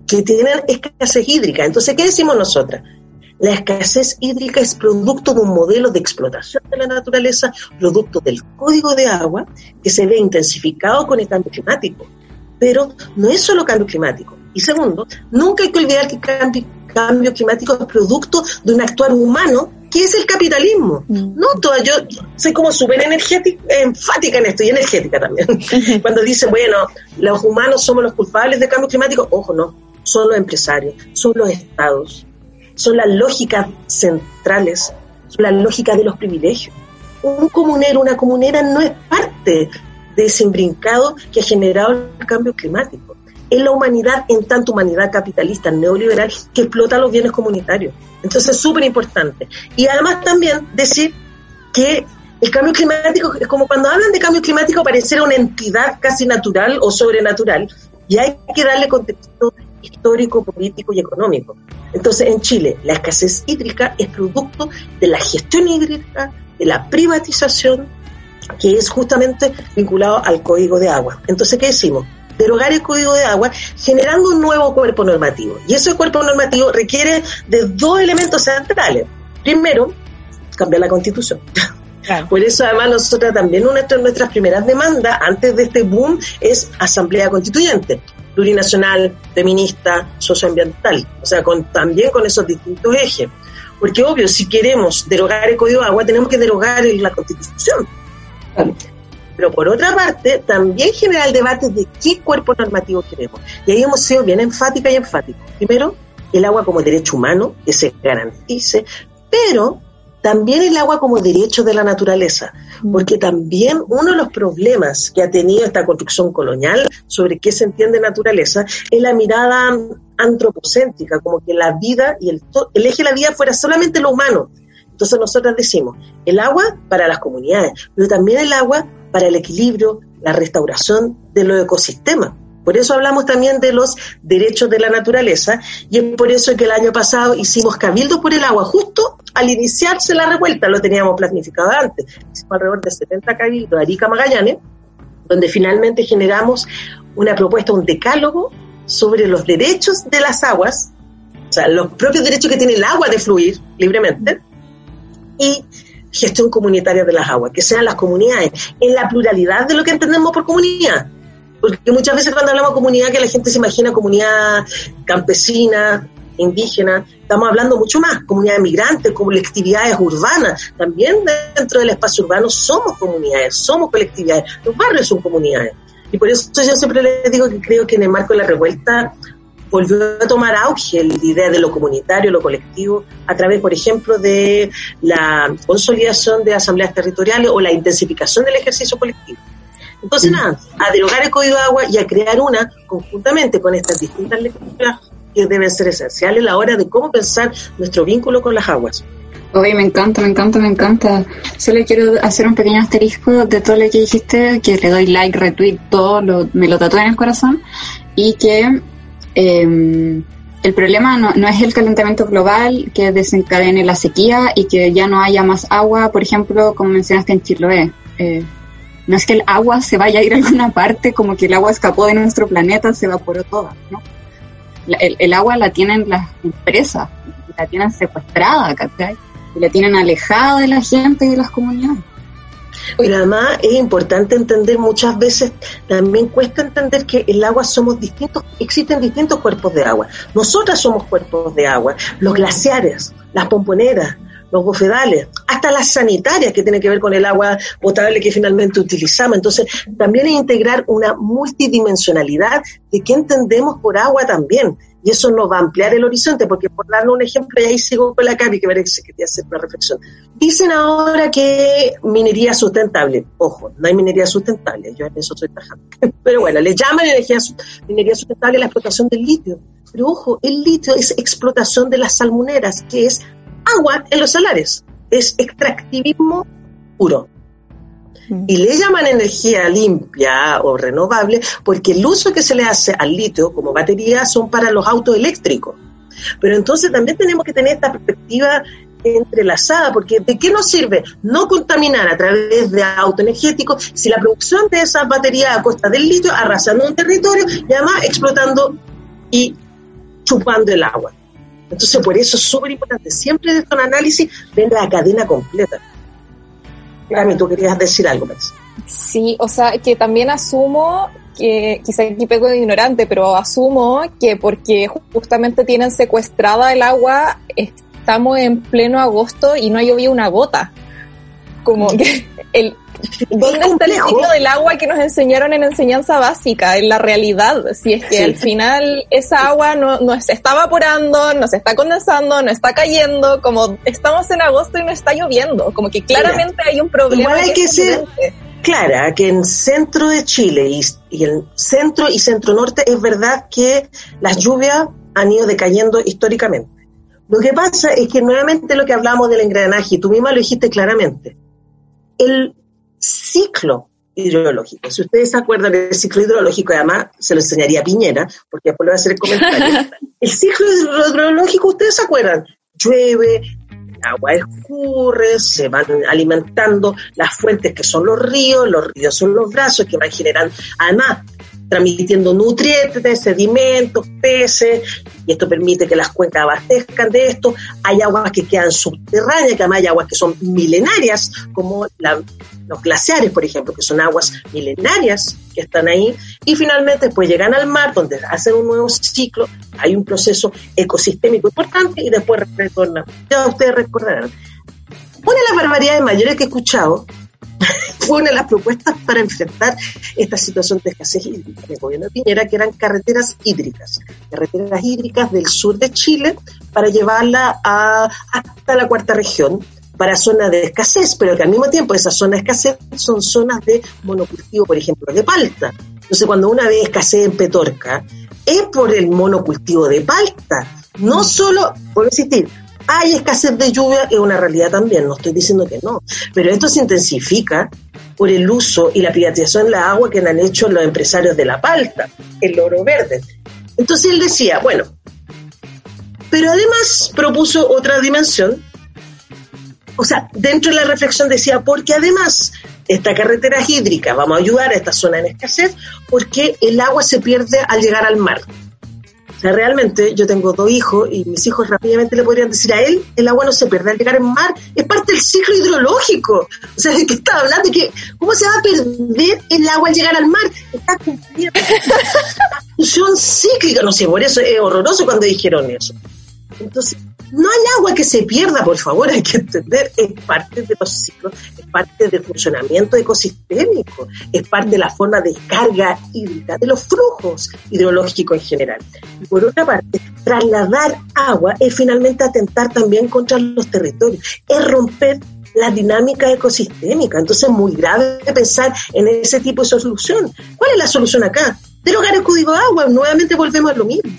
que tienen escasez hídrica. Entonces, ¿qué decimos nosotras? La escasez hídrica es producto de un modelo de explotación de la naturaleza, producto del código de agua que se ve intensificado con el cambio climático. Pero no es solo cambio climático. Y segundo, nunca hay que olvidar que el cambio, cambio climático es producto de un actuar humano que es el capitalismo. No, toda, yo soy como súper energética, enfática en esto y energética también. Cuando dicen, bueno, los humanos somos los culpables del cambio climático, ojo, no, son los empresarios, son los estados, son las lógicas centrales, son las lógicas de los privilegios. Un comunero, una comunera no es parte de ese imbrincado que ha generado el cambio climático. Es la humanidad, en tanto humanidad capitalista neoliberal, que explota los bienes comunitarios. Entonces es súper importante. Y además también decir que el cambio climático es como cuando hablan de cambio climático pareciera una entidad casi natural o sobrenatural y hay que darle contexto histórico, político y económico. Entonces, en Chile, la escasez hídrica es producto de la gestión hídrica, de la privatización, que es justamente vinculado al código de agua. Entonces, ¿qué decimos? Derogar el código de agua generando un nuevo cuerpo normativo. Y ese cuerpo normativo requiere de dos elementos centrales. Primero, cambiar la constitución. Por eso, además, nosotros también una de nuestras primeras demandas antes de este boom es asamblea constituyente plurinacional, feminista, socioambiental, o sea, con, también con esos distintos ejes. Porque obvio, si queremos derogar el Código de Agua, tenemos que derogar la Constitución. Pero por otra parte, también genera el debate de qué cuerpo normativo queremos. Y ahí hemos sido bien enfática y enfáticos. Primero, el agua como derecho humano, que se garantice, pero también el agua como derecho de la naturaleza, mm. porque también uno de los problemas que ha tenido esta construcción colonial sobre qué se entiende naturaleza es la mirada antropocéntrica, como que la vida y el, el eje de la vida fuera solamente lo humano. Entonces nosotros decimos, el agua para las comunidades, pero también el agua para el equilibrio, la restauración de los ecosistemas. Por eso hablamos también de los derechos de la naturaleza y es por eso que el año pasado hicimos cabildo por el agua, justo al iniciarse la revuelta, lo teníamos planificado antes, hicimos alrededor de 70 cabildos, Arica Magallanes, donde finalmente generamos una propuesta, un decálogo sobre los derechos de las aguas, o sea, los propios derechos que tiene el agua de fluir libremente, y gestión comunitaria de las aguas, que sean las comunidades, en la pluralidad de lo que entendemos por comunidad porque muchas veces cuando hablamos de comunidad, que la gente se imagina comunidad campesina, indígena, estamos hablando mucho más, comunidades migrantes, colectividades urbanas. También dentro del espacio urbano somos comunidades, somos colectividades. Los barrios son comunidades. Y por eso yo siempre les digo que creo que en el marco de la revuelta volvió a tomar auge la idea de lo comunitario, lo colectivo, a través, por ejemplo, de la consolidación de asambleas territoriales o la intensificación del ejercicio colectivo. Entonces, nada, a derogar el código de agua y a crear una conjuntamente con estas distintas lecturas que deben ser esenciales a la hora de cómo pensar nuestro vínculo con las aguas. Oye, me encanta, me encanta, me encanta. Solo quiero hacer un pequeño asterisco de todo lo que dijiste, que le doy like, retweet, todo, lo, me lo tatué en el corazón, y que em, el problema no, es el calentamiento global que desencadene la sequía y que ya no haya más agua, por ejemplo, como mencionaste en Chiloé. Eh, no es que el agua se vaya a ir a alguna parte, como que el agua escapó de nuestro planeta, se evaporó toda, ¿no? el, agua la tienen las empresas, la tienen secuestrada, ¿cachai? Y la tienen alejada de la gente y de las comunidades. Pero además es importante entender, muchas veces también cuesta entender que el agua somos distintos, existen distintos cuerpos de agua. Nosotras somos cuerpos de agua, los glaciares, las pomponeras, los bofedales, hasta las sanitarias que tienen que ver con el agua potable que finalmente utilizamos. Entonces, también es integrar una multidimensionalidad de qué entendemos por agua también. Y eso nos va a ampliar el horizonte, porque por darle un ejemplo, y ahí sigo con la Capi, que parece que te hacer una reflexión. Dicen ahora que minería sustentable. Ojo, no hay minería sustentable, yo en eso estoy trabajando. Pero bueno, le llaman energía, minería sustentable la explotación del litio. Pero ojo, el litio es explotación de las salmoneras, que es agua en los salares. Es extractivismo puro. Mm. Y le llaman energía limpia o renovable porque el uso que se le hace al litio como batería son para los autos eléctricos. Pero entonces también tenemos que tener esta perspectiva entrelazada, porque ¿de qué nos sirve no contaminar a través de auto energético si la producción de esas baterías a costa del litio arrasando un territorio y además explotando y chupando el agua? Entonces, por eso es súper importante, siempre de un análisis, ver la cadena completa. Claro, tú querías decir algo, más. Sí, o sea, que también asumo que, quizá aquí pego de ignorante, pero asumo que porque justamente tienen secuestrada el agua, estamos en pleno agosto y no ha llovido una gota. Como que el, ¿Dónde está el ciclo del agua que nos enseñaron en enseñanza básica, en la realidad? Si es que Sí. al final esa agua no, no se está evaporando, no se está condensando, no está cayendo, como estamos en agosto y no está lloviendo, como que claramente hay un problema. Igual hay que es ser clara que en centro de Chile y, y el centro y centro norte es verdad que las lluvias han ido decayendo históricamente. Lo que pasa es que nuevamente lo que hablamos del engranaje, y tú misma lo dijiste claramente, el ciclo hidrológico, si ustedes se acuerdan del ciclo hidrológico, además se lo enseñaría a Piñera, porque después le voy a hacer el comentario, el ciclo hidrológico, ustedes se acuerdan, llueve, agua escurre, se van alimentando las fuentes que son los ríos, los ríos son los brazos que van generando, además, transmitiendo nutrientes, sedimentos, peces, y esto permite que las cuencas abastezcan de esto. Hay aguas que quedan subterráneas, que además hay aguas que son milenarias, como los glaciares, por ejemplo, que son aguas milenarias que están ahí, y finalmente después llegan al mar, donde hacen un nuevo ciclo, hay un proceso ecosistémico importante y después retornan. Ya ustedes recordarán. Una de las barbaridades mayores que he escuchado fue una de las propuestas para enfrentar esta situación de escasez hídrica del gobierno de Piñera, que eran carreteras hídricas, carreteras hídricas del sur de Chile para llevarla a, hasta la cuarta región para zonas de escasez, pero que al mismo tiempo esas zonas de escasez son zonas de monocultivo, por ejemplo, de palta. Entonces, cuando una ve escasez en Petorca, es por el monocultivo de palta, no solo, por insistir, hay escasez de lluvia, es una realidad también, no estoy diciendo que no, pero esto se intensifica por el uso y la privatización de la agua que han hecho los empresarios de la palta, el oro verde. Entonces él decía, bueno, pero además propuso otra dimensión, o sea, dentro de la reflexión decía, porque además esta carretera hídrica vamos a ayudar a esta zona en escasez, porque el agua se pierde al llegar al mar. O sea, realmente yo tengo dos hijos y mis hijos rápidamente le podrían decir a él, el agua no se pierde al llegar al mar, es parte del ciclo hidrológico. O sea, ¿de qué estaba hablando? que ¿Cómo se va a perder el agua al llegar al mar? Está cumpliendo la función cíclica, no sé, por eso es horroroso cuando dijeron eso. Entonces, no hay agua que se pierda, por favor, hay que entender, es parte de los ciclos, es parte del funcionamiento ecosistémico, es parte de la forma de carga hídrica, de los flujos hidrológicos en general. Y por otra parte, trasladar agua es finalmente atentar también contra los territorios, es romper la dinámica ecosistémica. Entonces es muy grave pensar en ese tipo de solución. ¿Cuál es la solución acá? Derogar el código de agua, nuevamente volvemos a lo mismo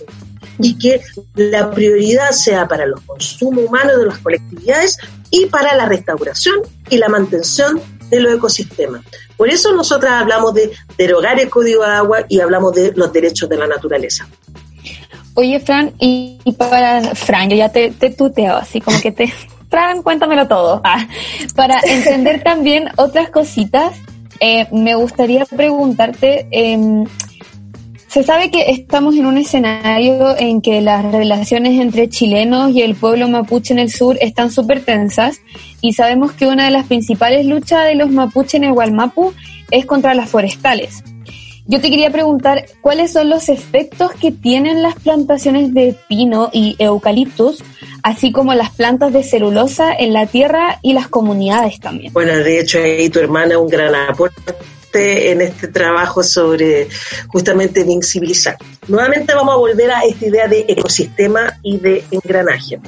y que la prioridad sea para los consumos humanos de las colectividades y para la restauración y la mantención de los ecosistemas. Por eso nosotras hablamos de derogar el código de agua y hablamos de los derechos de la naturaleza. Oye, Fran, y, para Fran, yo ya te, te tuteo, así como que te... Fran, cuéntamelo todo. Ah, para entender también otras cositas, eh, me gustaría preguntarte, em, se sabe que estamos en un escenario en que las relaciones entre chilenos y el pueblo mapuche en el sur están súper tensas y sabemos que una de las principales luchas de los mapuches en el Gualmapu es contra las forestales. Yo te quería preguntar cuáles son los efectos que tienen las plantaciones de pino y eucaliptus, así como las plantas de celulosa en la tierra y las comunidades también. Bueno, de hecho ahí tu hermana un gran aporte en este trabajo sobre justamente de incivilizar. Nuevamente vamos a volver a esta idea de ecosistema y de engranaje.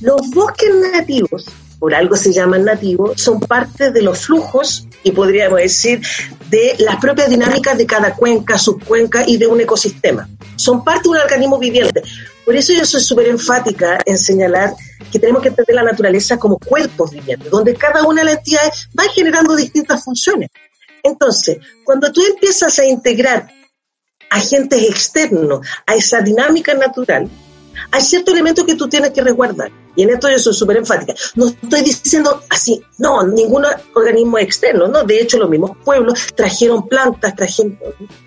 Los bosques nativos, por algo se llaman nativos, son parte de los flujos y podríamos decir de las propias dinámicas de cada cuenca, subcuenca y de un ecosistema. Son parte de un organismo viviente. Por eso yo soy súper enfática en señalar que tenemos que entender la naturaleza como cuerpos vivientes, donde cada una de las entidades va generando distintas funciones. Entonces, cuando tú empiezas a integrar agentes externos a esa dinámica natural, hay ciertos elementos que tú tienes que resguardar. Y en esto yo soy súper enfática. No estoy diciendo así, no, ningún organismo externo, ¿no? De hecho, los mismos pueblos trajeron plantas, trajeron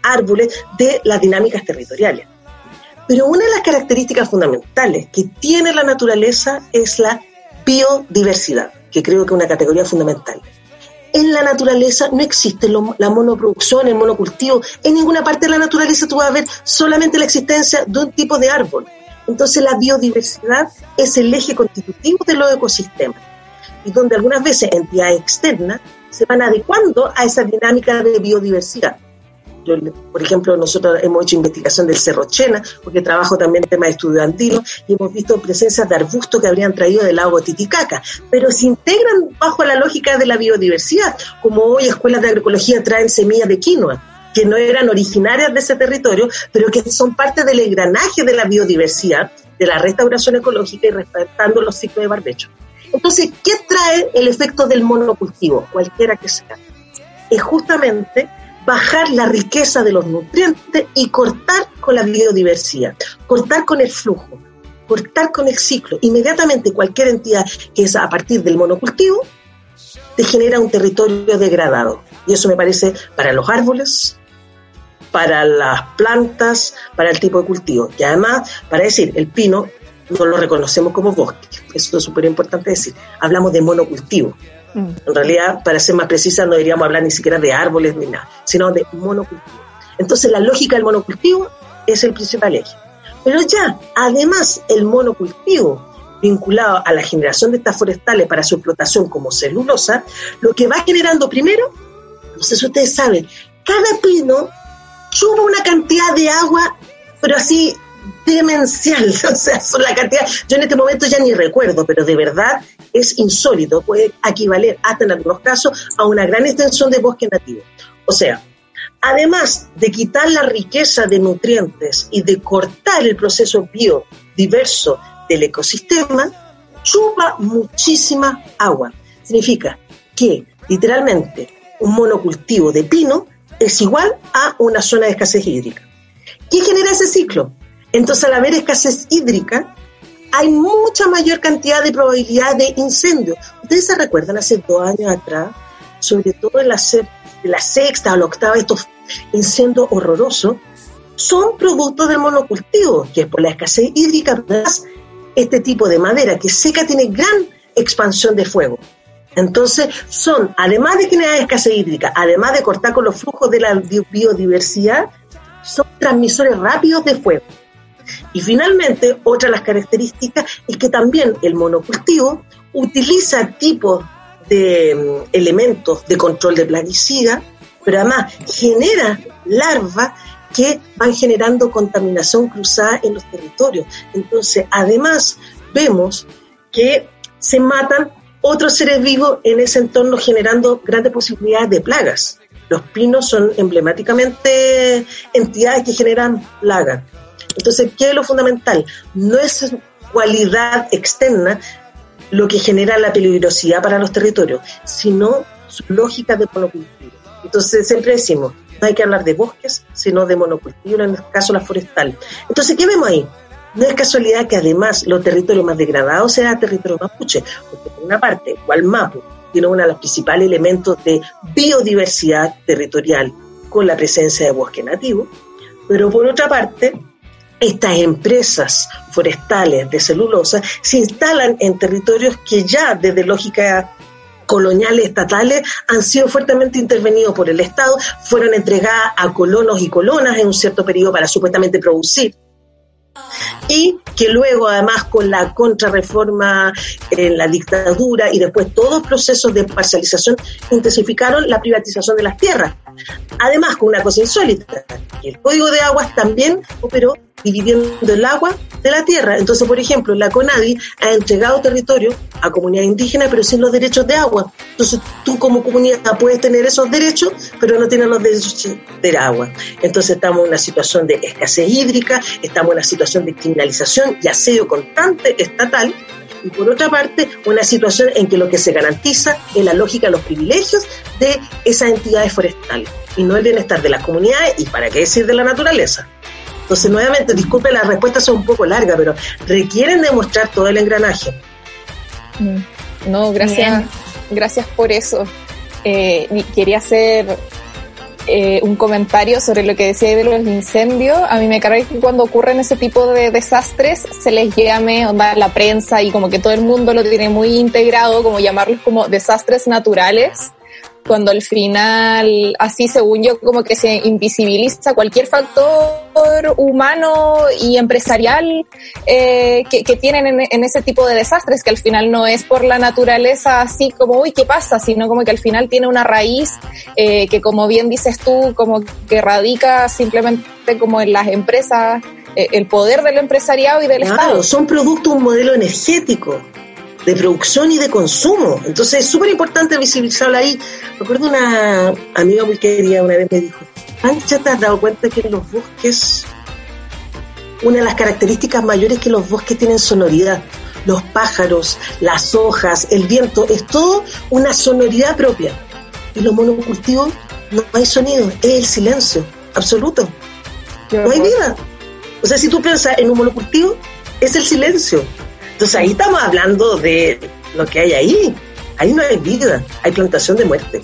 árboles de las dinámicas territoriales. Pero una de las características fundamentales que tiene la naturaleza es la biodiversidad, que creo que es una categoría fundamental en la naturaleza no existe la monoproducción, el monocultivo. En ninguna parte de la naturaleza tú vas a ver solamente la existencia de un tipo de árbol. Entonces la biodiversidad es el eje constitutivo de los ecosistemas. Y donde algunas veces entidades externas se van adecuando a esa dinámica de biodiversidad. Por ejemplo, nosotros hemos hecho investigación del Cerro Chena, porque trabajo también en temas estudiantinos, y hemos visto presencias de arbustos que habrían traído del lago Titicaca, pero se integran bajo la lógica de la biodiversidad, como hoy escuelas de agroecología traen semillas de quinoa que no eran originarias de ese territorio, pero que son parte del engranaje de la biodiversidad, de la restauración ecológica y respetando los ciclos de barbecho. Entonces, ¿qué trae el efecto del monocultivo, cualquiera que sea? Es justamente bajar la riqueza de los nutrientes y cortar con la biodiversidad, cortar con el flujo, cortar con el ciclo. Inmediatamente cualquier entidad que es a partir del monocultivo te genera un territorio degradado. Y eso me parece para los árboles, para las plantas, para el tipo de cultivo. Y además, para decir, el pino no lo reconocemos como bosque. Eso es súper importante decir. Hablamos de monocultivo. En realidad, para ser más precisa, no deberíamos hablar ni siquiera de árboles ni nada, sino de monocultivo. Entonces, la lógica del monocultivo es el principal eje. Pero ya, además, el monocultivo vinculado a la generación de estas forestales para su explotación como celulosa, lo que va generando primero, no sé si ustedes saben, cada pino chupa una cantidad de agua, pero así demencial, o sea, son la cantidad, yo en este momento ya ni recuerdo, pero de verdad es insólito, puede equivaler hasta en algunos casos a una gran extensión de bosque nativo. O sea, además de quitar la riqueza de nutrientes y de cortar el proceso biodiverso del ecosistema, chupa muchísima agua. Significa que literalmente un monocultivo de pino es igual a una zona de escasez hídrica. ¿Qué genera ese ciclo? Entonces, al haber escasez hídrica, hay mucha mayor cantidad de probabilidad de incendio. Ustedes se recuerdan hace dos años atrás, sobre todo en la, la sexta o la octava, estos incendios horrorosos, son productos del monocultivo, que es por la escasez hídrica, este tipo de madera que seca tiene gran expansión de fuego. Entonces, son, además de generar escasez hídrica, además de cortar con los flujos de la biodiversidad, son transmisores rápidos de fuego. Y finalmente, otra de las características es que también el monocultivo utiliza tipos de mm, elementos de control de plaguicida, pero además genera larvas que van generando contaminación cruzada en los territorios. Entonces, además, vemos que se matan otros seres vivos en ese entorno generando grandes posibilidades de plagas. Los pinos son emblemáticamente entidades que generan plagas. Entonces, ¿qué es lo fundamental? No es cualidad externa lo que genera la peligrosidad para los territorios, sino su lógica de monocultivo. Entonces, siempre decimos, no hay que hablar de bosques, sino de monocultivo, en el caso la forestal. Entonces, ¿qué vemos ahí? No es casualidad que además los territorios más degradados sean territorio mapuche, porque por una parte, Gualmapu tiene uno de los principales elementos de biodiversidad territorial con la presencia de bosque nativo, pero por otra parte, estas empresas forestales de celulosa se instalan en territorios que ya desde lógica coloniales estatales han sido fuertemente intervenidos por el Estado, fueron entregadas a colonos y colonas en un cierto periodo para supuestamente producir y que luego además con la contrarreforma en la dictadura y después todos procesos de parcialización intensificaron la privatización de las tierras. Además, con una cosa insólita, el Código de Aguas también operó dividiendo el agua de la tierra. Entonces, por ejemplo, la CONADI ha entregado territorio a comunidades indígenas, pero sin los derechos de agua. Entonces, tú como comunidad puedes tener esos derechos, pero no tienes los derechos de agua. Entonces, estamos en una situación de escasez hídrica, estamos en una situación de criminalización y asedio constante estatal. Y por otra parte, una situación en que lo que se garantiza es la lógica de los privilegios de esas entidades forestales y no el bienestar de las comunidades y para qué decir de la naturaleza. Entonces, nuevamente, disculpe, las respuestas son un poco largas, pero requieren demostrar todo el engranaje. Mm. No, gracias, gracias por eso. Eh, quería hacer eh, un comentario sobre lo que decía de los incendios. A mí me carga que cuando ocurren ese tipo de desastres se les llame onda la prensa y como que todo el mundo lo tiene muy integrado, como llamarlos como desastres naturales cuando al final, así según yo, como que se invisibiliza cualquier factor humano y empresarial eh, que, que, tienen en, en, ese tipo de desastres, que al final no es por la naturaleza así como, uy, ¿qué pasa? Sino como que al final tiene una raíz eh, que, como bien dices tú, como que radica simplemente como en las empresas, eh, el poder del empresariado y del claro, Estado. Son productos de un modelo energético de producción y de consumo. Entonces es súper importante visibilizarlo ahí. Me acuerdo una amiga muy querida una vez me dijo, Ancha, ¿te has dado cuenta que en los bosques, una de las características mayores que los bosques tienen sonoridad? Los pájaros, las hojas, el viento, es todo una sonoridad propia. Y los monocultivos no hay sonido, es el silencio absoluto. No hay vida. O sea, si tú piensas en un monocultivo, es el silencio. Entonces ahí estamos hablando de lo que hay ahí. Ahí no hay vida, hay plantación de muerte.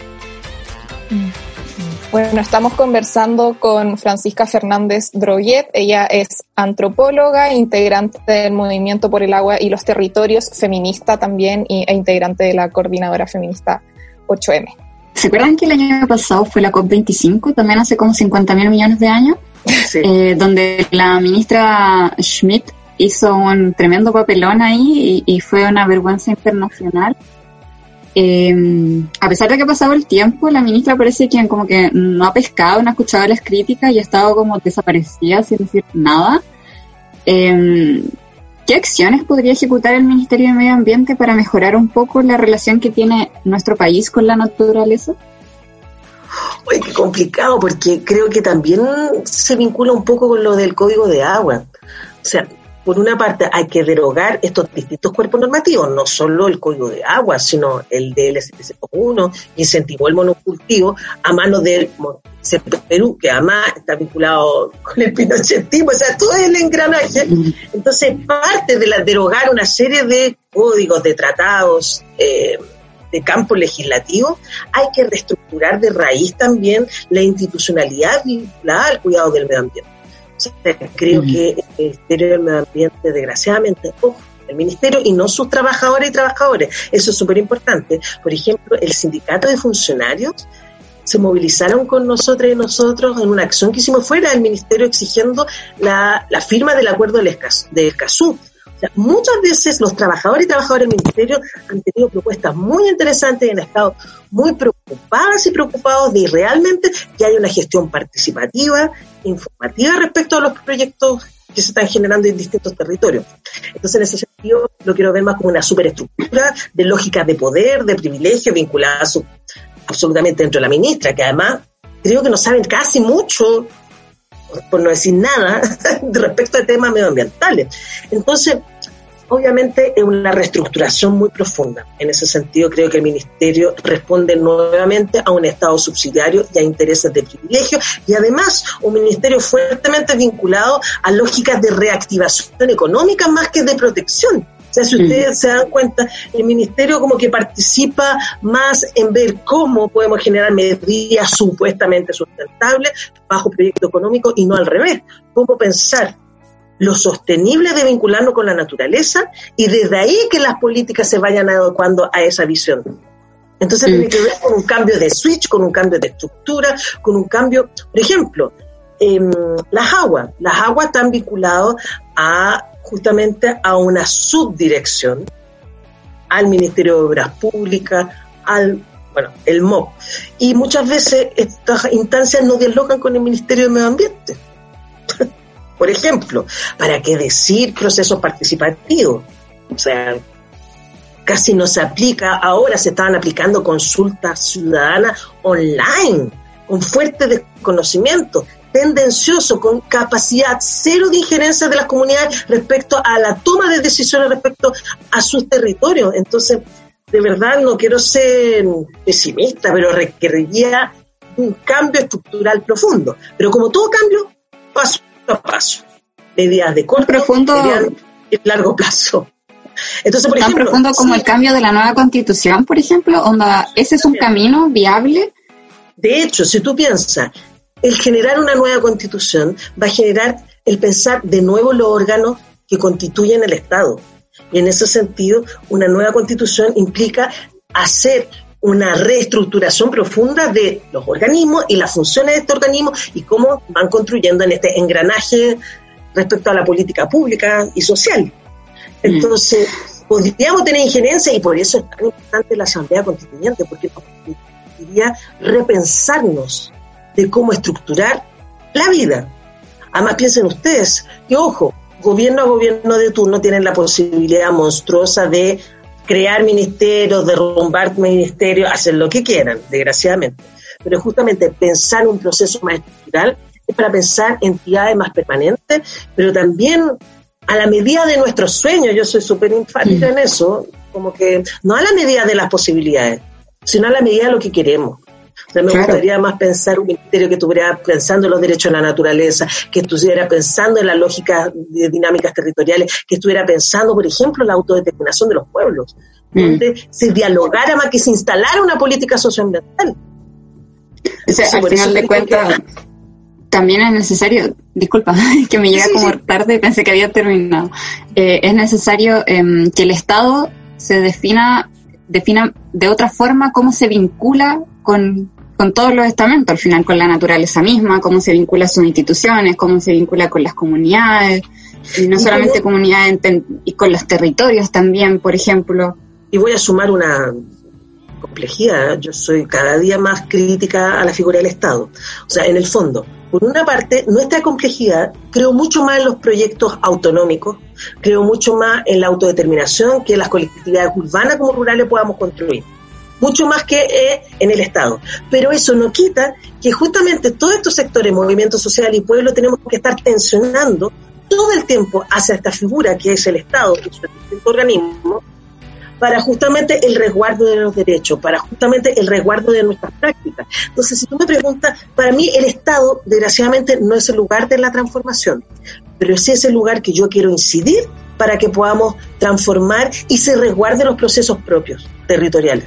Bueno, estamos conversando con Francisca Fernández Droguet. Ella es antropóloga, integrante del Movimiento por el Agua y los Territorios, feminista también e integrante de la Coordinadora Feminista 8M. ¿Se acuerdan que el año pasado fue la COP25, también hace como 50 mil millones de años? Sí. Eh, donde la ministra Schmidt hizo un tremendo papelón ahí y, y fue una vergüenza internacional. Eh, a pesar de que ha pasado el tiempo, la ministra parece que como que no ha pescado, no ha escuchado las críticas y ha estado como desaparecida sin decir nada. Eh, ¿Qué acciones podría ejecutar el Ministerio de Medio Ambiente para mejorar un poco la relación que tiene nuestro país con la naturaleza? Uy, qué complicado, porque creo que también se vincula un poco con lo del código de agua. O sea, por una parte hay que derogar estos distintos cuerpos normativos, no solo el código de agua, sino el DLCC1, incentivó el monocultivo a mano del Perú, que además está vinculado con el pinochetismo, o sea, todo el engranaje. Entonces, parte de la, derogar una serie de códigos, de tratados, eh, de campo legislativo, hay que reestructurar de raíz también la institucionalidad vinculada al cuidado del medio ambiente. O sea, creo mm. que el Ministerio del Medio Ambiente, desgraciadamente, ojo, el Ministerio y no sus trabajadores y trabajadores, eso es súper importante. Por ejemplo, el sindicato de funcionarios se movilizaron con nosotros y nosotros en una acción que hicimos fuera del Ministerio exigiendo la, la firma del acuerdo del, Escazú. Muchas veces los trabajadores y trabajadoras del Ministerio han tenido propuestas muy interesantes y han estado muy preocupadas y preocupados de realmente que haya una gestión participativa, informativa respecto a los proyectos que se están generando en distintos territorios. Entonces, en ese sentido, lo quiero ver más como una superestructura de lógica de poder, de privilegio vinculada su, absolutamente dentro de la ministra, que además creo que no saben casi mucho por no decir nada, respecto a temas medioambientales. Entonces, obviamente es una reestructuración muy profunda. En ese sentido, creo que el Ministerio responde nuevamente a un Estado subsidiario y a intereses de privilegio y además un Ministerio fuertemente vinculado a lógicas de reactivación económica más que de protección. O sea, si ustedes se dan cuenta, el ministerio como que participa más en ver cómo podemos generar medidas supuestamente sustentables bajo proyecto económico y no al revés. Cómo pensar lo sostenible de vincularnos con la naturaleza y desde ahí que las políticas se vayan adecuando a esa visión. Entonces tiene que ver con un cambio de switch, con un cambio de estructura, con un cambio, por ejemplo, eh, las aguas. Las aguas están vinculadas a justamente a una subdirección, al Ministerio de Obras Públicas, al, bueno, el MOP. Y muchas veces estas instancias no dialogan con el Ministerio de Medio Ambiente. Por ejemplo, ¿para qué decir procesos participativos? O sea, casi no se aplica, ahora se estaban aplicando consultas ciudadanas online, con fuerte desconocimiento tendencioso, con capacidad cero de injerencia de las comunidades respecto a la toma de decisiones respecto a sus territorios. Entonces, de verdad no quiero ser pesimista, pero requeriría un cambio estructural profundo. Pero como todo cambio, paso a paso. Medidas de corto, profundo, y largo plazo. Entonces, por tan profundo como el cambio de la nueva constitución, por ejemplo, onda, ese es un camino viable. De hecho, si tú piensas, el generar una nueva constitución va a generar el pensar de nuevo los órganos que constituyen el Estado. Y en ese sentido, una nueva constitución implica hacer una reestructuración profunda de los organismos y las funciones de este organismo y cómo van construyendo en este engranaje respecto a la política pública y social. Entonces, podríamos tener injerencia y por eso es tan importante la Asamblea Constituyente, porque nos permitiría repensarnos de cómo estructurar la vida. Además, piensen ustedes que, ojo, gobierno a gobierno de turno tienen la posibilidad monstruosa de crear ministerios, derrumbar ministerios, hacer lo que quieran, desgraciadamente. Pero justamente pensar un proceso más estructural es para pensar entidades más permanentes, pero también a la medida de nuestros sueños, yo soy súper enfática en eso, como que no a la medida de las posibilidades, sino a la medida de lo que queremos. Me gustaría más pensar un ministerio que estuviera pensando en los derechos de la naturaleza, que estuviera pensando en la lógica de dinámicas territoriales, que estuviera pensando, por ejemplo, en la autodeterminación de los pueblos, donde se dialogara más que se instalara una política socioambiental. O sea, al final de cuentas, también es necesario, disculpa, que me llega como tarde y pensé que había terminado, eh, es necesario em, que el Estado se defina, defina de otra forma cómo se vincula con, con todos los estamentos, al final con la naturaleza misma, cómo se vincula a sus instituciones, cómo se vincula con las comunidades, y no solamente comunidades, y con los territorios también, por ejemplo. Y voy a sumar una complejidad, yo soy cada día más crítica a la figura del Estado. O sea, en el fondo, por una parte, nuestra complejidad creo mucho más en los proyectos autonómicos, creo mucho más en la autodeterminación que las colectividades urbanas como rurales podamos construir mucho más que eh, en el Estado. Pero eso no quita que justamente todos estos sectores, movimiento social y pueblo, tenemos que estar tensionando todo el tiempo hacia esta figura que es el Estado, es un organismo, para justamente el resguardo de los derechos, para justamente el resguardo de nuestras prácticas. Entonces, si tú me preguntas, para mí el Estado, desgraciadamente, no es el lugar de la transformación, pero sí es el lugar que yo quiero incidir para que podamos transformar y se resguarden los procesos propios territoriales.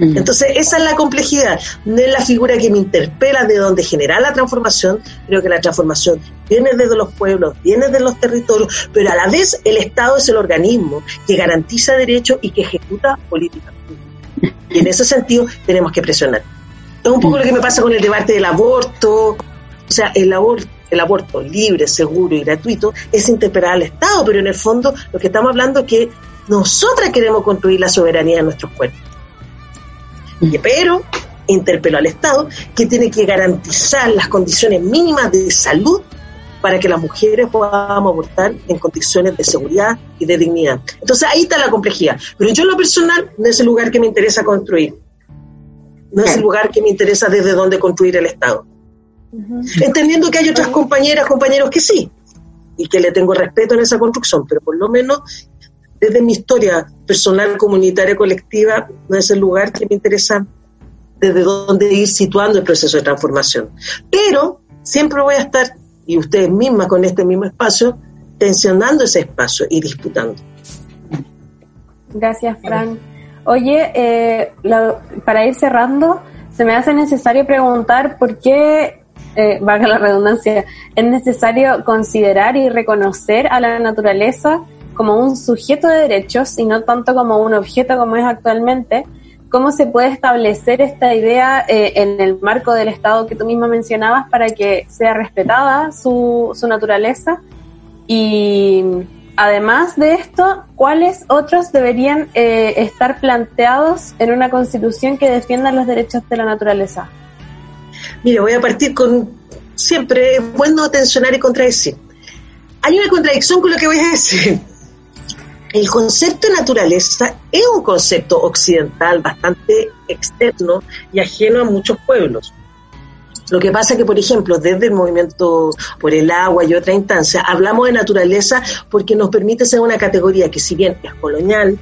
Entonces, esa es la complejidad. No es la figura que me interpela de donde genera la transformación. Creo que la transformación viene desde los pueblos, viene de los territorios, pero a la vez el Estado es el organismo que garantiza derechos y que ejecuta políticas Y en ese sentido tenemos que presionar. Es un poco lo que me pasa con el debate del aborto. O sea, el aborto el aborto libre, seguro y gratuito es interpelar al Estado, pero en el fondo lo que estamos hablando es que nosotras queremos construir la soberanía de nuestros cuerpos. Pero interpeló al Estado que tiene que garantizar las condiciones mínimas de salud para que las mujeres podamos abortar en condiciones de seguridad y de dignidad. Entonces ahí está la complejidad. Pero yo en lo personal no es el lugar que me interesa construir. No es el lugar que me interesa desde dónde construir el Estado. Entendiendo que hay otras compañeras, compañeros que sí, y que le tengo respeto en esa construcción, pero por lo menos desde mi historia personal, comunitaria, colectiva, no es el lugar que me interesa desde dónde ir situando el proceso de transformación. Pero siempre voy a estar, y ustedes mismas con este mismo espacio, tensionando ese espacio y disputando. Gracias, Fran. Oye, eh, para ir cerrando, se me hace necesario preguntar por qué, eh, valga la redundancia, es necesario considerar y reconocer a la naturaleza como un sujeto de derechos y no tanto como un objeto como es actualmente, ¿cómo se puede establecer esta idea eh, en el marco del Estado que tú misma mencionabas para que sea respetada su, naturaleza? Y además de esto, ¿cuáles otros deberían eh, estar planteados en una constitución que defienda los derechos de la naturaleza? Mire, voy a partir con siempre es bueno tensionar y contradecir. Hay una contradicción con lo que voy a decir el concepto de naturaleza es un concepto occidental bastante externo y ajeno a muchos pueblos. Lo que pasa es que, por ejemplo, desde el movimiento por el agua y otra instancia, hablamos de naturaleza porque nos permite ser una categoría que si bien es colonial,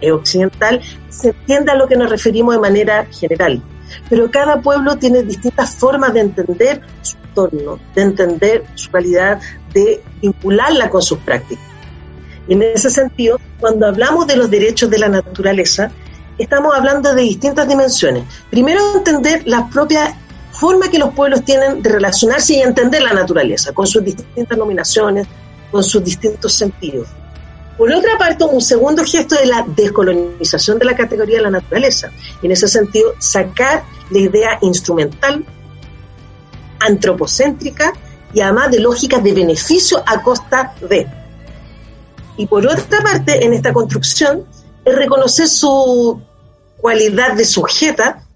es occidental, se entiende a lo que nos referimos de manera general. Pero cada pueblo tiene distintas formas de entender su entorno, de entender su calidad, de vincularla con sus prácticas. En ese sentido, cuando hablamos de los derechos de la naturaleza, estamos hablando de distintas dimensiones. Primero, entender la propia forma que los pueblos tienen de relacionarse y entender la naturaleza, con sus distintas nominaciones, con sus distintos sentidos. Por otra parte, un segundo gesto es la descolonización de la categoría de la naturaleza. En ese sentido, sacar la idea instrumental, antropocéntrica y además de lógica de beneficio a costa de. Y por otra parte, en esta construcción, es reconocer su cualidad de sujeta,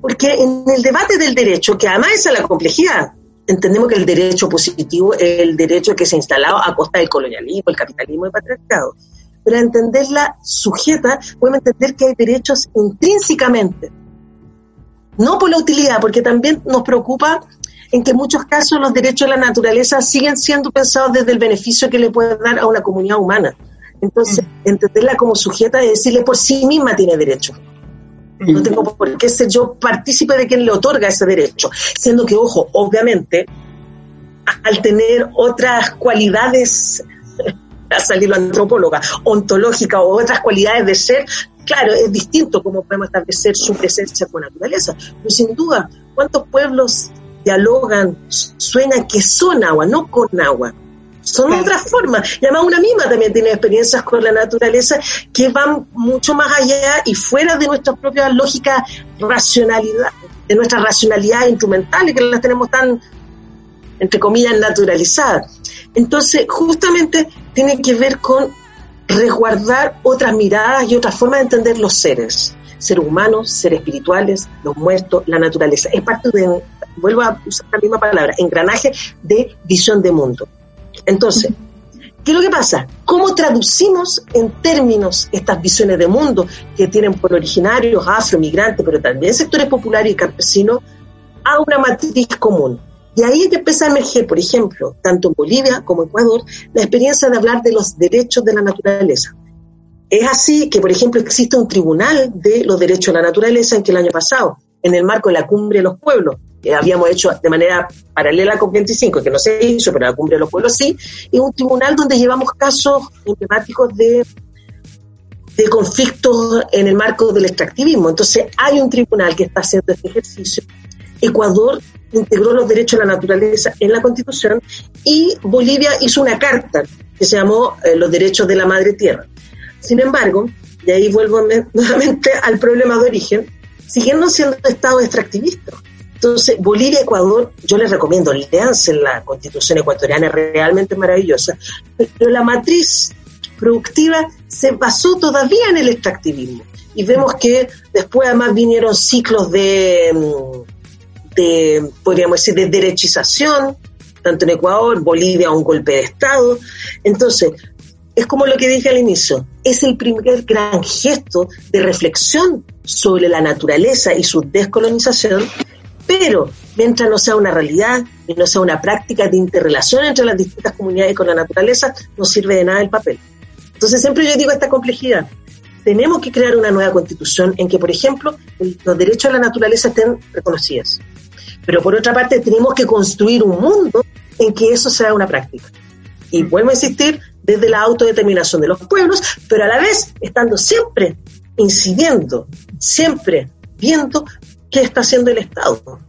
porque en el debate del derecho, que además es la complejidad, entendemos que el derecho positivo es el derecho que se ha instalado a costa del colonialismo, el capitalismo y el patriarcado. Pero a entenderla sujeta, podemos entender que hay derechos intrínsecamente, no por la utilidad, porque también nos preocupa en que en muchos casos los derechos de la naturaleza siguen siendo pensados desde el beneficio que le puede dar a una comunidad humana. Entonces, mm. entenderla como sujeta es decirle por sí misma tiene derecho. No tengo por qué ser yo partícipe de quien le otorga ese derecho. Siendo que, ojo, obviamente, al tener otras cualidades, a salir la antropóloga, ontológica o otras cualidades de ser, claro, es distinto cómo podemos establecer su presencia con la naturaleza. Pero sin duda, ¿cuántos pueblos dialogan, sueñan que son agua, no con agua? son otras formas. Y además una misma también tiene experiencias con la naturaleza que van mucho más allá y fuera de nuestra propia lógica racionalidad, de nuestra racionalidad instrumental y que las tenemos tan, entre comillas, naturalizadas. Entonces, justamente tiene que ver con resguardar otras miradas y otras formas de entender los seres, seres humanos, seres espirituales, los muertos, la naturaleza. Es parte de, vuelvo a usar la misma palabra, engranaje de visión de mundo. Entonces, ¿qué es lo que pasa? ¿Cómo traducimos en términos estas visiones de mundo que tienen por originarios afro, migrantes, pero también sectores populares y campesinos, a una matriz común? Y ahí es que empieza a emerger, por ejemplo, tanto en Bolivia como en Ecuador, la experiencia de hablar de los derechos de la naturaleza. Es así que, por ejemplo, existe un tribunal de los derechos de la naturaleza en que el año pasado, en el marco de la Cumbre de los Pueblos, que habíamos hecho de manera paralela con 25, que no se hizo, pero la Cumbre de los Pueblos sí, y un tribunal donde llevamos casos emblemáticos de, de conflictos en el marco del extractivismo. Entonces, hay un tribunal que está haciendo este ejercicio. Ecuador integró los derechos de la naturaleza en la Constitución y Bolivia hizo una carta que se llamó eh, Los derechos de la madre tierra. Sin embargo, y ahí vuelvo nuevamente al problema de origen, siguiendo siendo estados extractivistas. Entonces, Bolivia, Ecuador, yo les recomiendo, leanse la constitución ecuatoriana, es realmente maravillosa, pero la matriz productiva se basó todavía en el extractivismo. Y vemos que después además vinieron ciclos de, mm, de podríamos decir, de derechización, tanto en Ecuador, Bolivia, un golpe de Estado. Entonces, es como lo que dije al inicio, es el primer gran gesto de reflexión sobre la naturaleza y su descolonización pero mientras no sea una realidad y no sea una práctica de interrelación entre las distintas comunidades con la naturaleza, no sirve de nada el papel. Entonces siempre yo digo esta complejidad. Tenemos que crear una nueva constitución en que, por ejemplo, los derechos a la naturaleza estén reconocidos. Pero por otra parte, tenemos que construir un mundo en que eso sea una práctica. Y vuelvo a insistir, desde la autodeterminación de los pueblos, pero a la vez estando siempre incidiendo, siempre viendo qué está haciendo el Estado.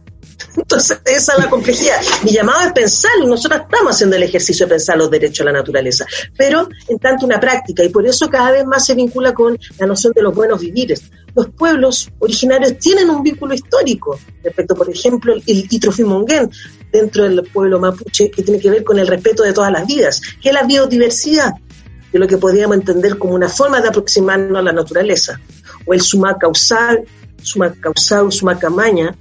Entonces, esa es la complejidad. Mi llamado es pensar, y nosotros estamos haciendo el ejercicio de pensar los derechos a la naturaleza, pero en tanto una práctica, y por eso cada vez más se vincula con la noción de los buenos vivires. Los pueblos originarios tienen un vínculo histórico respecto, por ejemplo, el Itrofimonguén, dentro del pueblo mapuche, que tiene que ver con el respeto de todas las vidas, que es la biodiversidad, de lo que podríamos entender como una forma de aproximarnos a la naturaleza, o el Sumacausal, Sumacausau, Sumacamaña,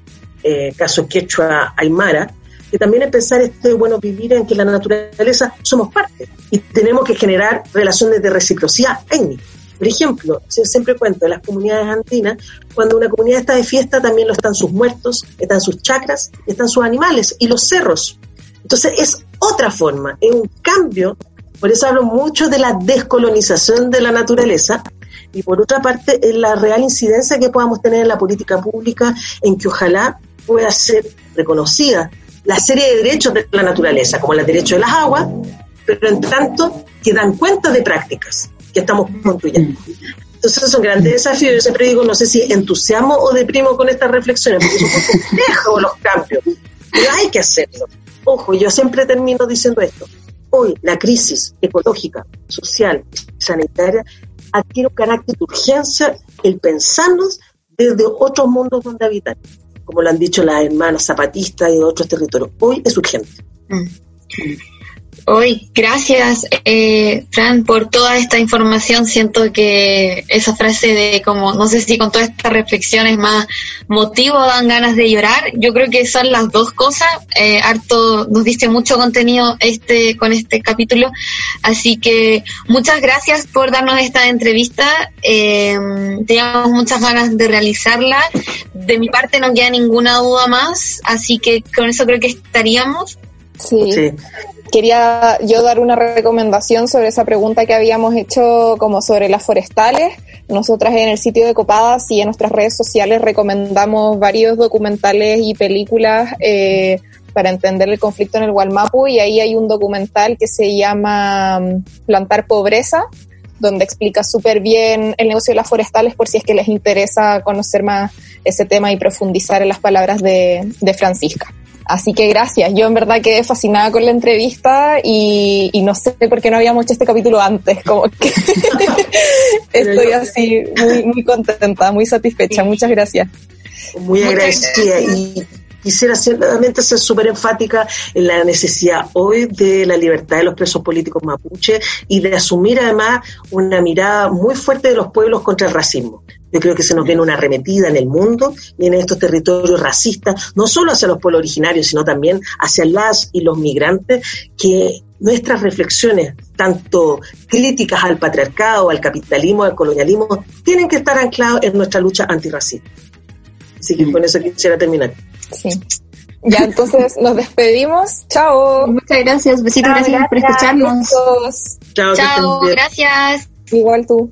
eh, caso quechua aymara, que también es pensar este bueno vivir en que la naturaleza somos parte y tenemos que generar relaciones de reciprocidad étnica. Por ejemplo, siempre cuento de las comunidades andinas, cuando una comunidad está de fiesta también lo están sus muertos, están sus chacras, están sus animales y los cerros. Entonces es otra forma, es un cambio, por eso hablo mucho de la descolonización de la naturaleza, y por otra parte la real incidencia que podamos tener en la política pública en que ojalá pueda ser reconocida la serie de derechos de la naturaleza, como el derecho de las aguas, pero en tanto que dan cuenta de prácticas que estamos construyendo. Entonces son grandes desafíos. Yo siempre digo, no sé si entusiasmo o deprimo con estas reflexiones, porque son complejos los cambios, pero hay que hacerlo. Ojo, yo siempre termino diciendo esto. Hoy la crisis ecológica, social, sanitaria, adquiere un carácter de urgencia el pensarnos desde otros mundos donde habitan, como lo han dicho las hermanas zapatistas y de otros territorios. Hoy es urgente. Mm. Hoy, gracias, eh, Fran, por toda esta información. Siento que esa frase de como, no sé si con todas estas reflexiones más motivo dan ganas de llorar. Yo creo que son las dos cosas. Eh, harto nos diste mucho contenido este con este capítulo, así que muchas gracias por darnos esta entrevista. Eh, teníamos muchas ganas de realizarla. De mi parte no queda ninguna duda más, así que con eso creo que estaríamos. Sí. Quería yo dar una recomendación sobre esa pregunta que habíamos hecho como sobre las forestales. Nosotras en el sitio de Copadas y en nuestras redes sociales recomendamos varios documentales y películas eh, para entender el conflicto en el Gualmapu y ahí hay un documental que se llama mm, Plantar Pobreza, donde explica súper bien el negocio de las forestales por si es que les interesa conocer más ese tema y profundizar en las palabras de, de Francisca. Así que gracias. Yo en verdad quedé fascinada con la entrevista y, y no sé por qué no habíamos hecho este capítulo antes. Como que estoy así muy, muy contenta, muy satisfecha. Muchas gracias. Muy agradecida y quisiera solamente ser súper enfática en la necesidad hoy de la libertad de los presos políticos mapuche y de asumir además una mirada muy fuerte de los pueblos contra el racismo. Yo creo que se nos viene una arremetida en el mundo y en estos territorios racistas, no solo hacia los pueblos originarios, sino también hacia las y los migrantes, que nuestras reflexiones, tanto críticas al patriarcado, al capitalismo, al colonialismo, tienen que estar anclados en nuestra lucha antirracista. Así que con eso quisiera terminar. Sí. Ya, entonces nos despedimos. Chao. Muchas gracias. Besitos, Chao, gracias por escucharnos. Chao, Chao, gracias. Igual tú.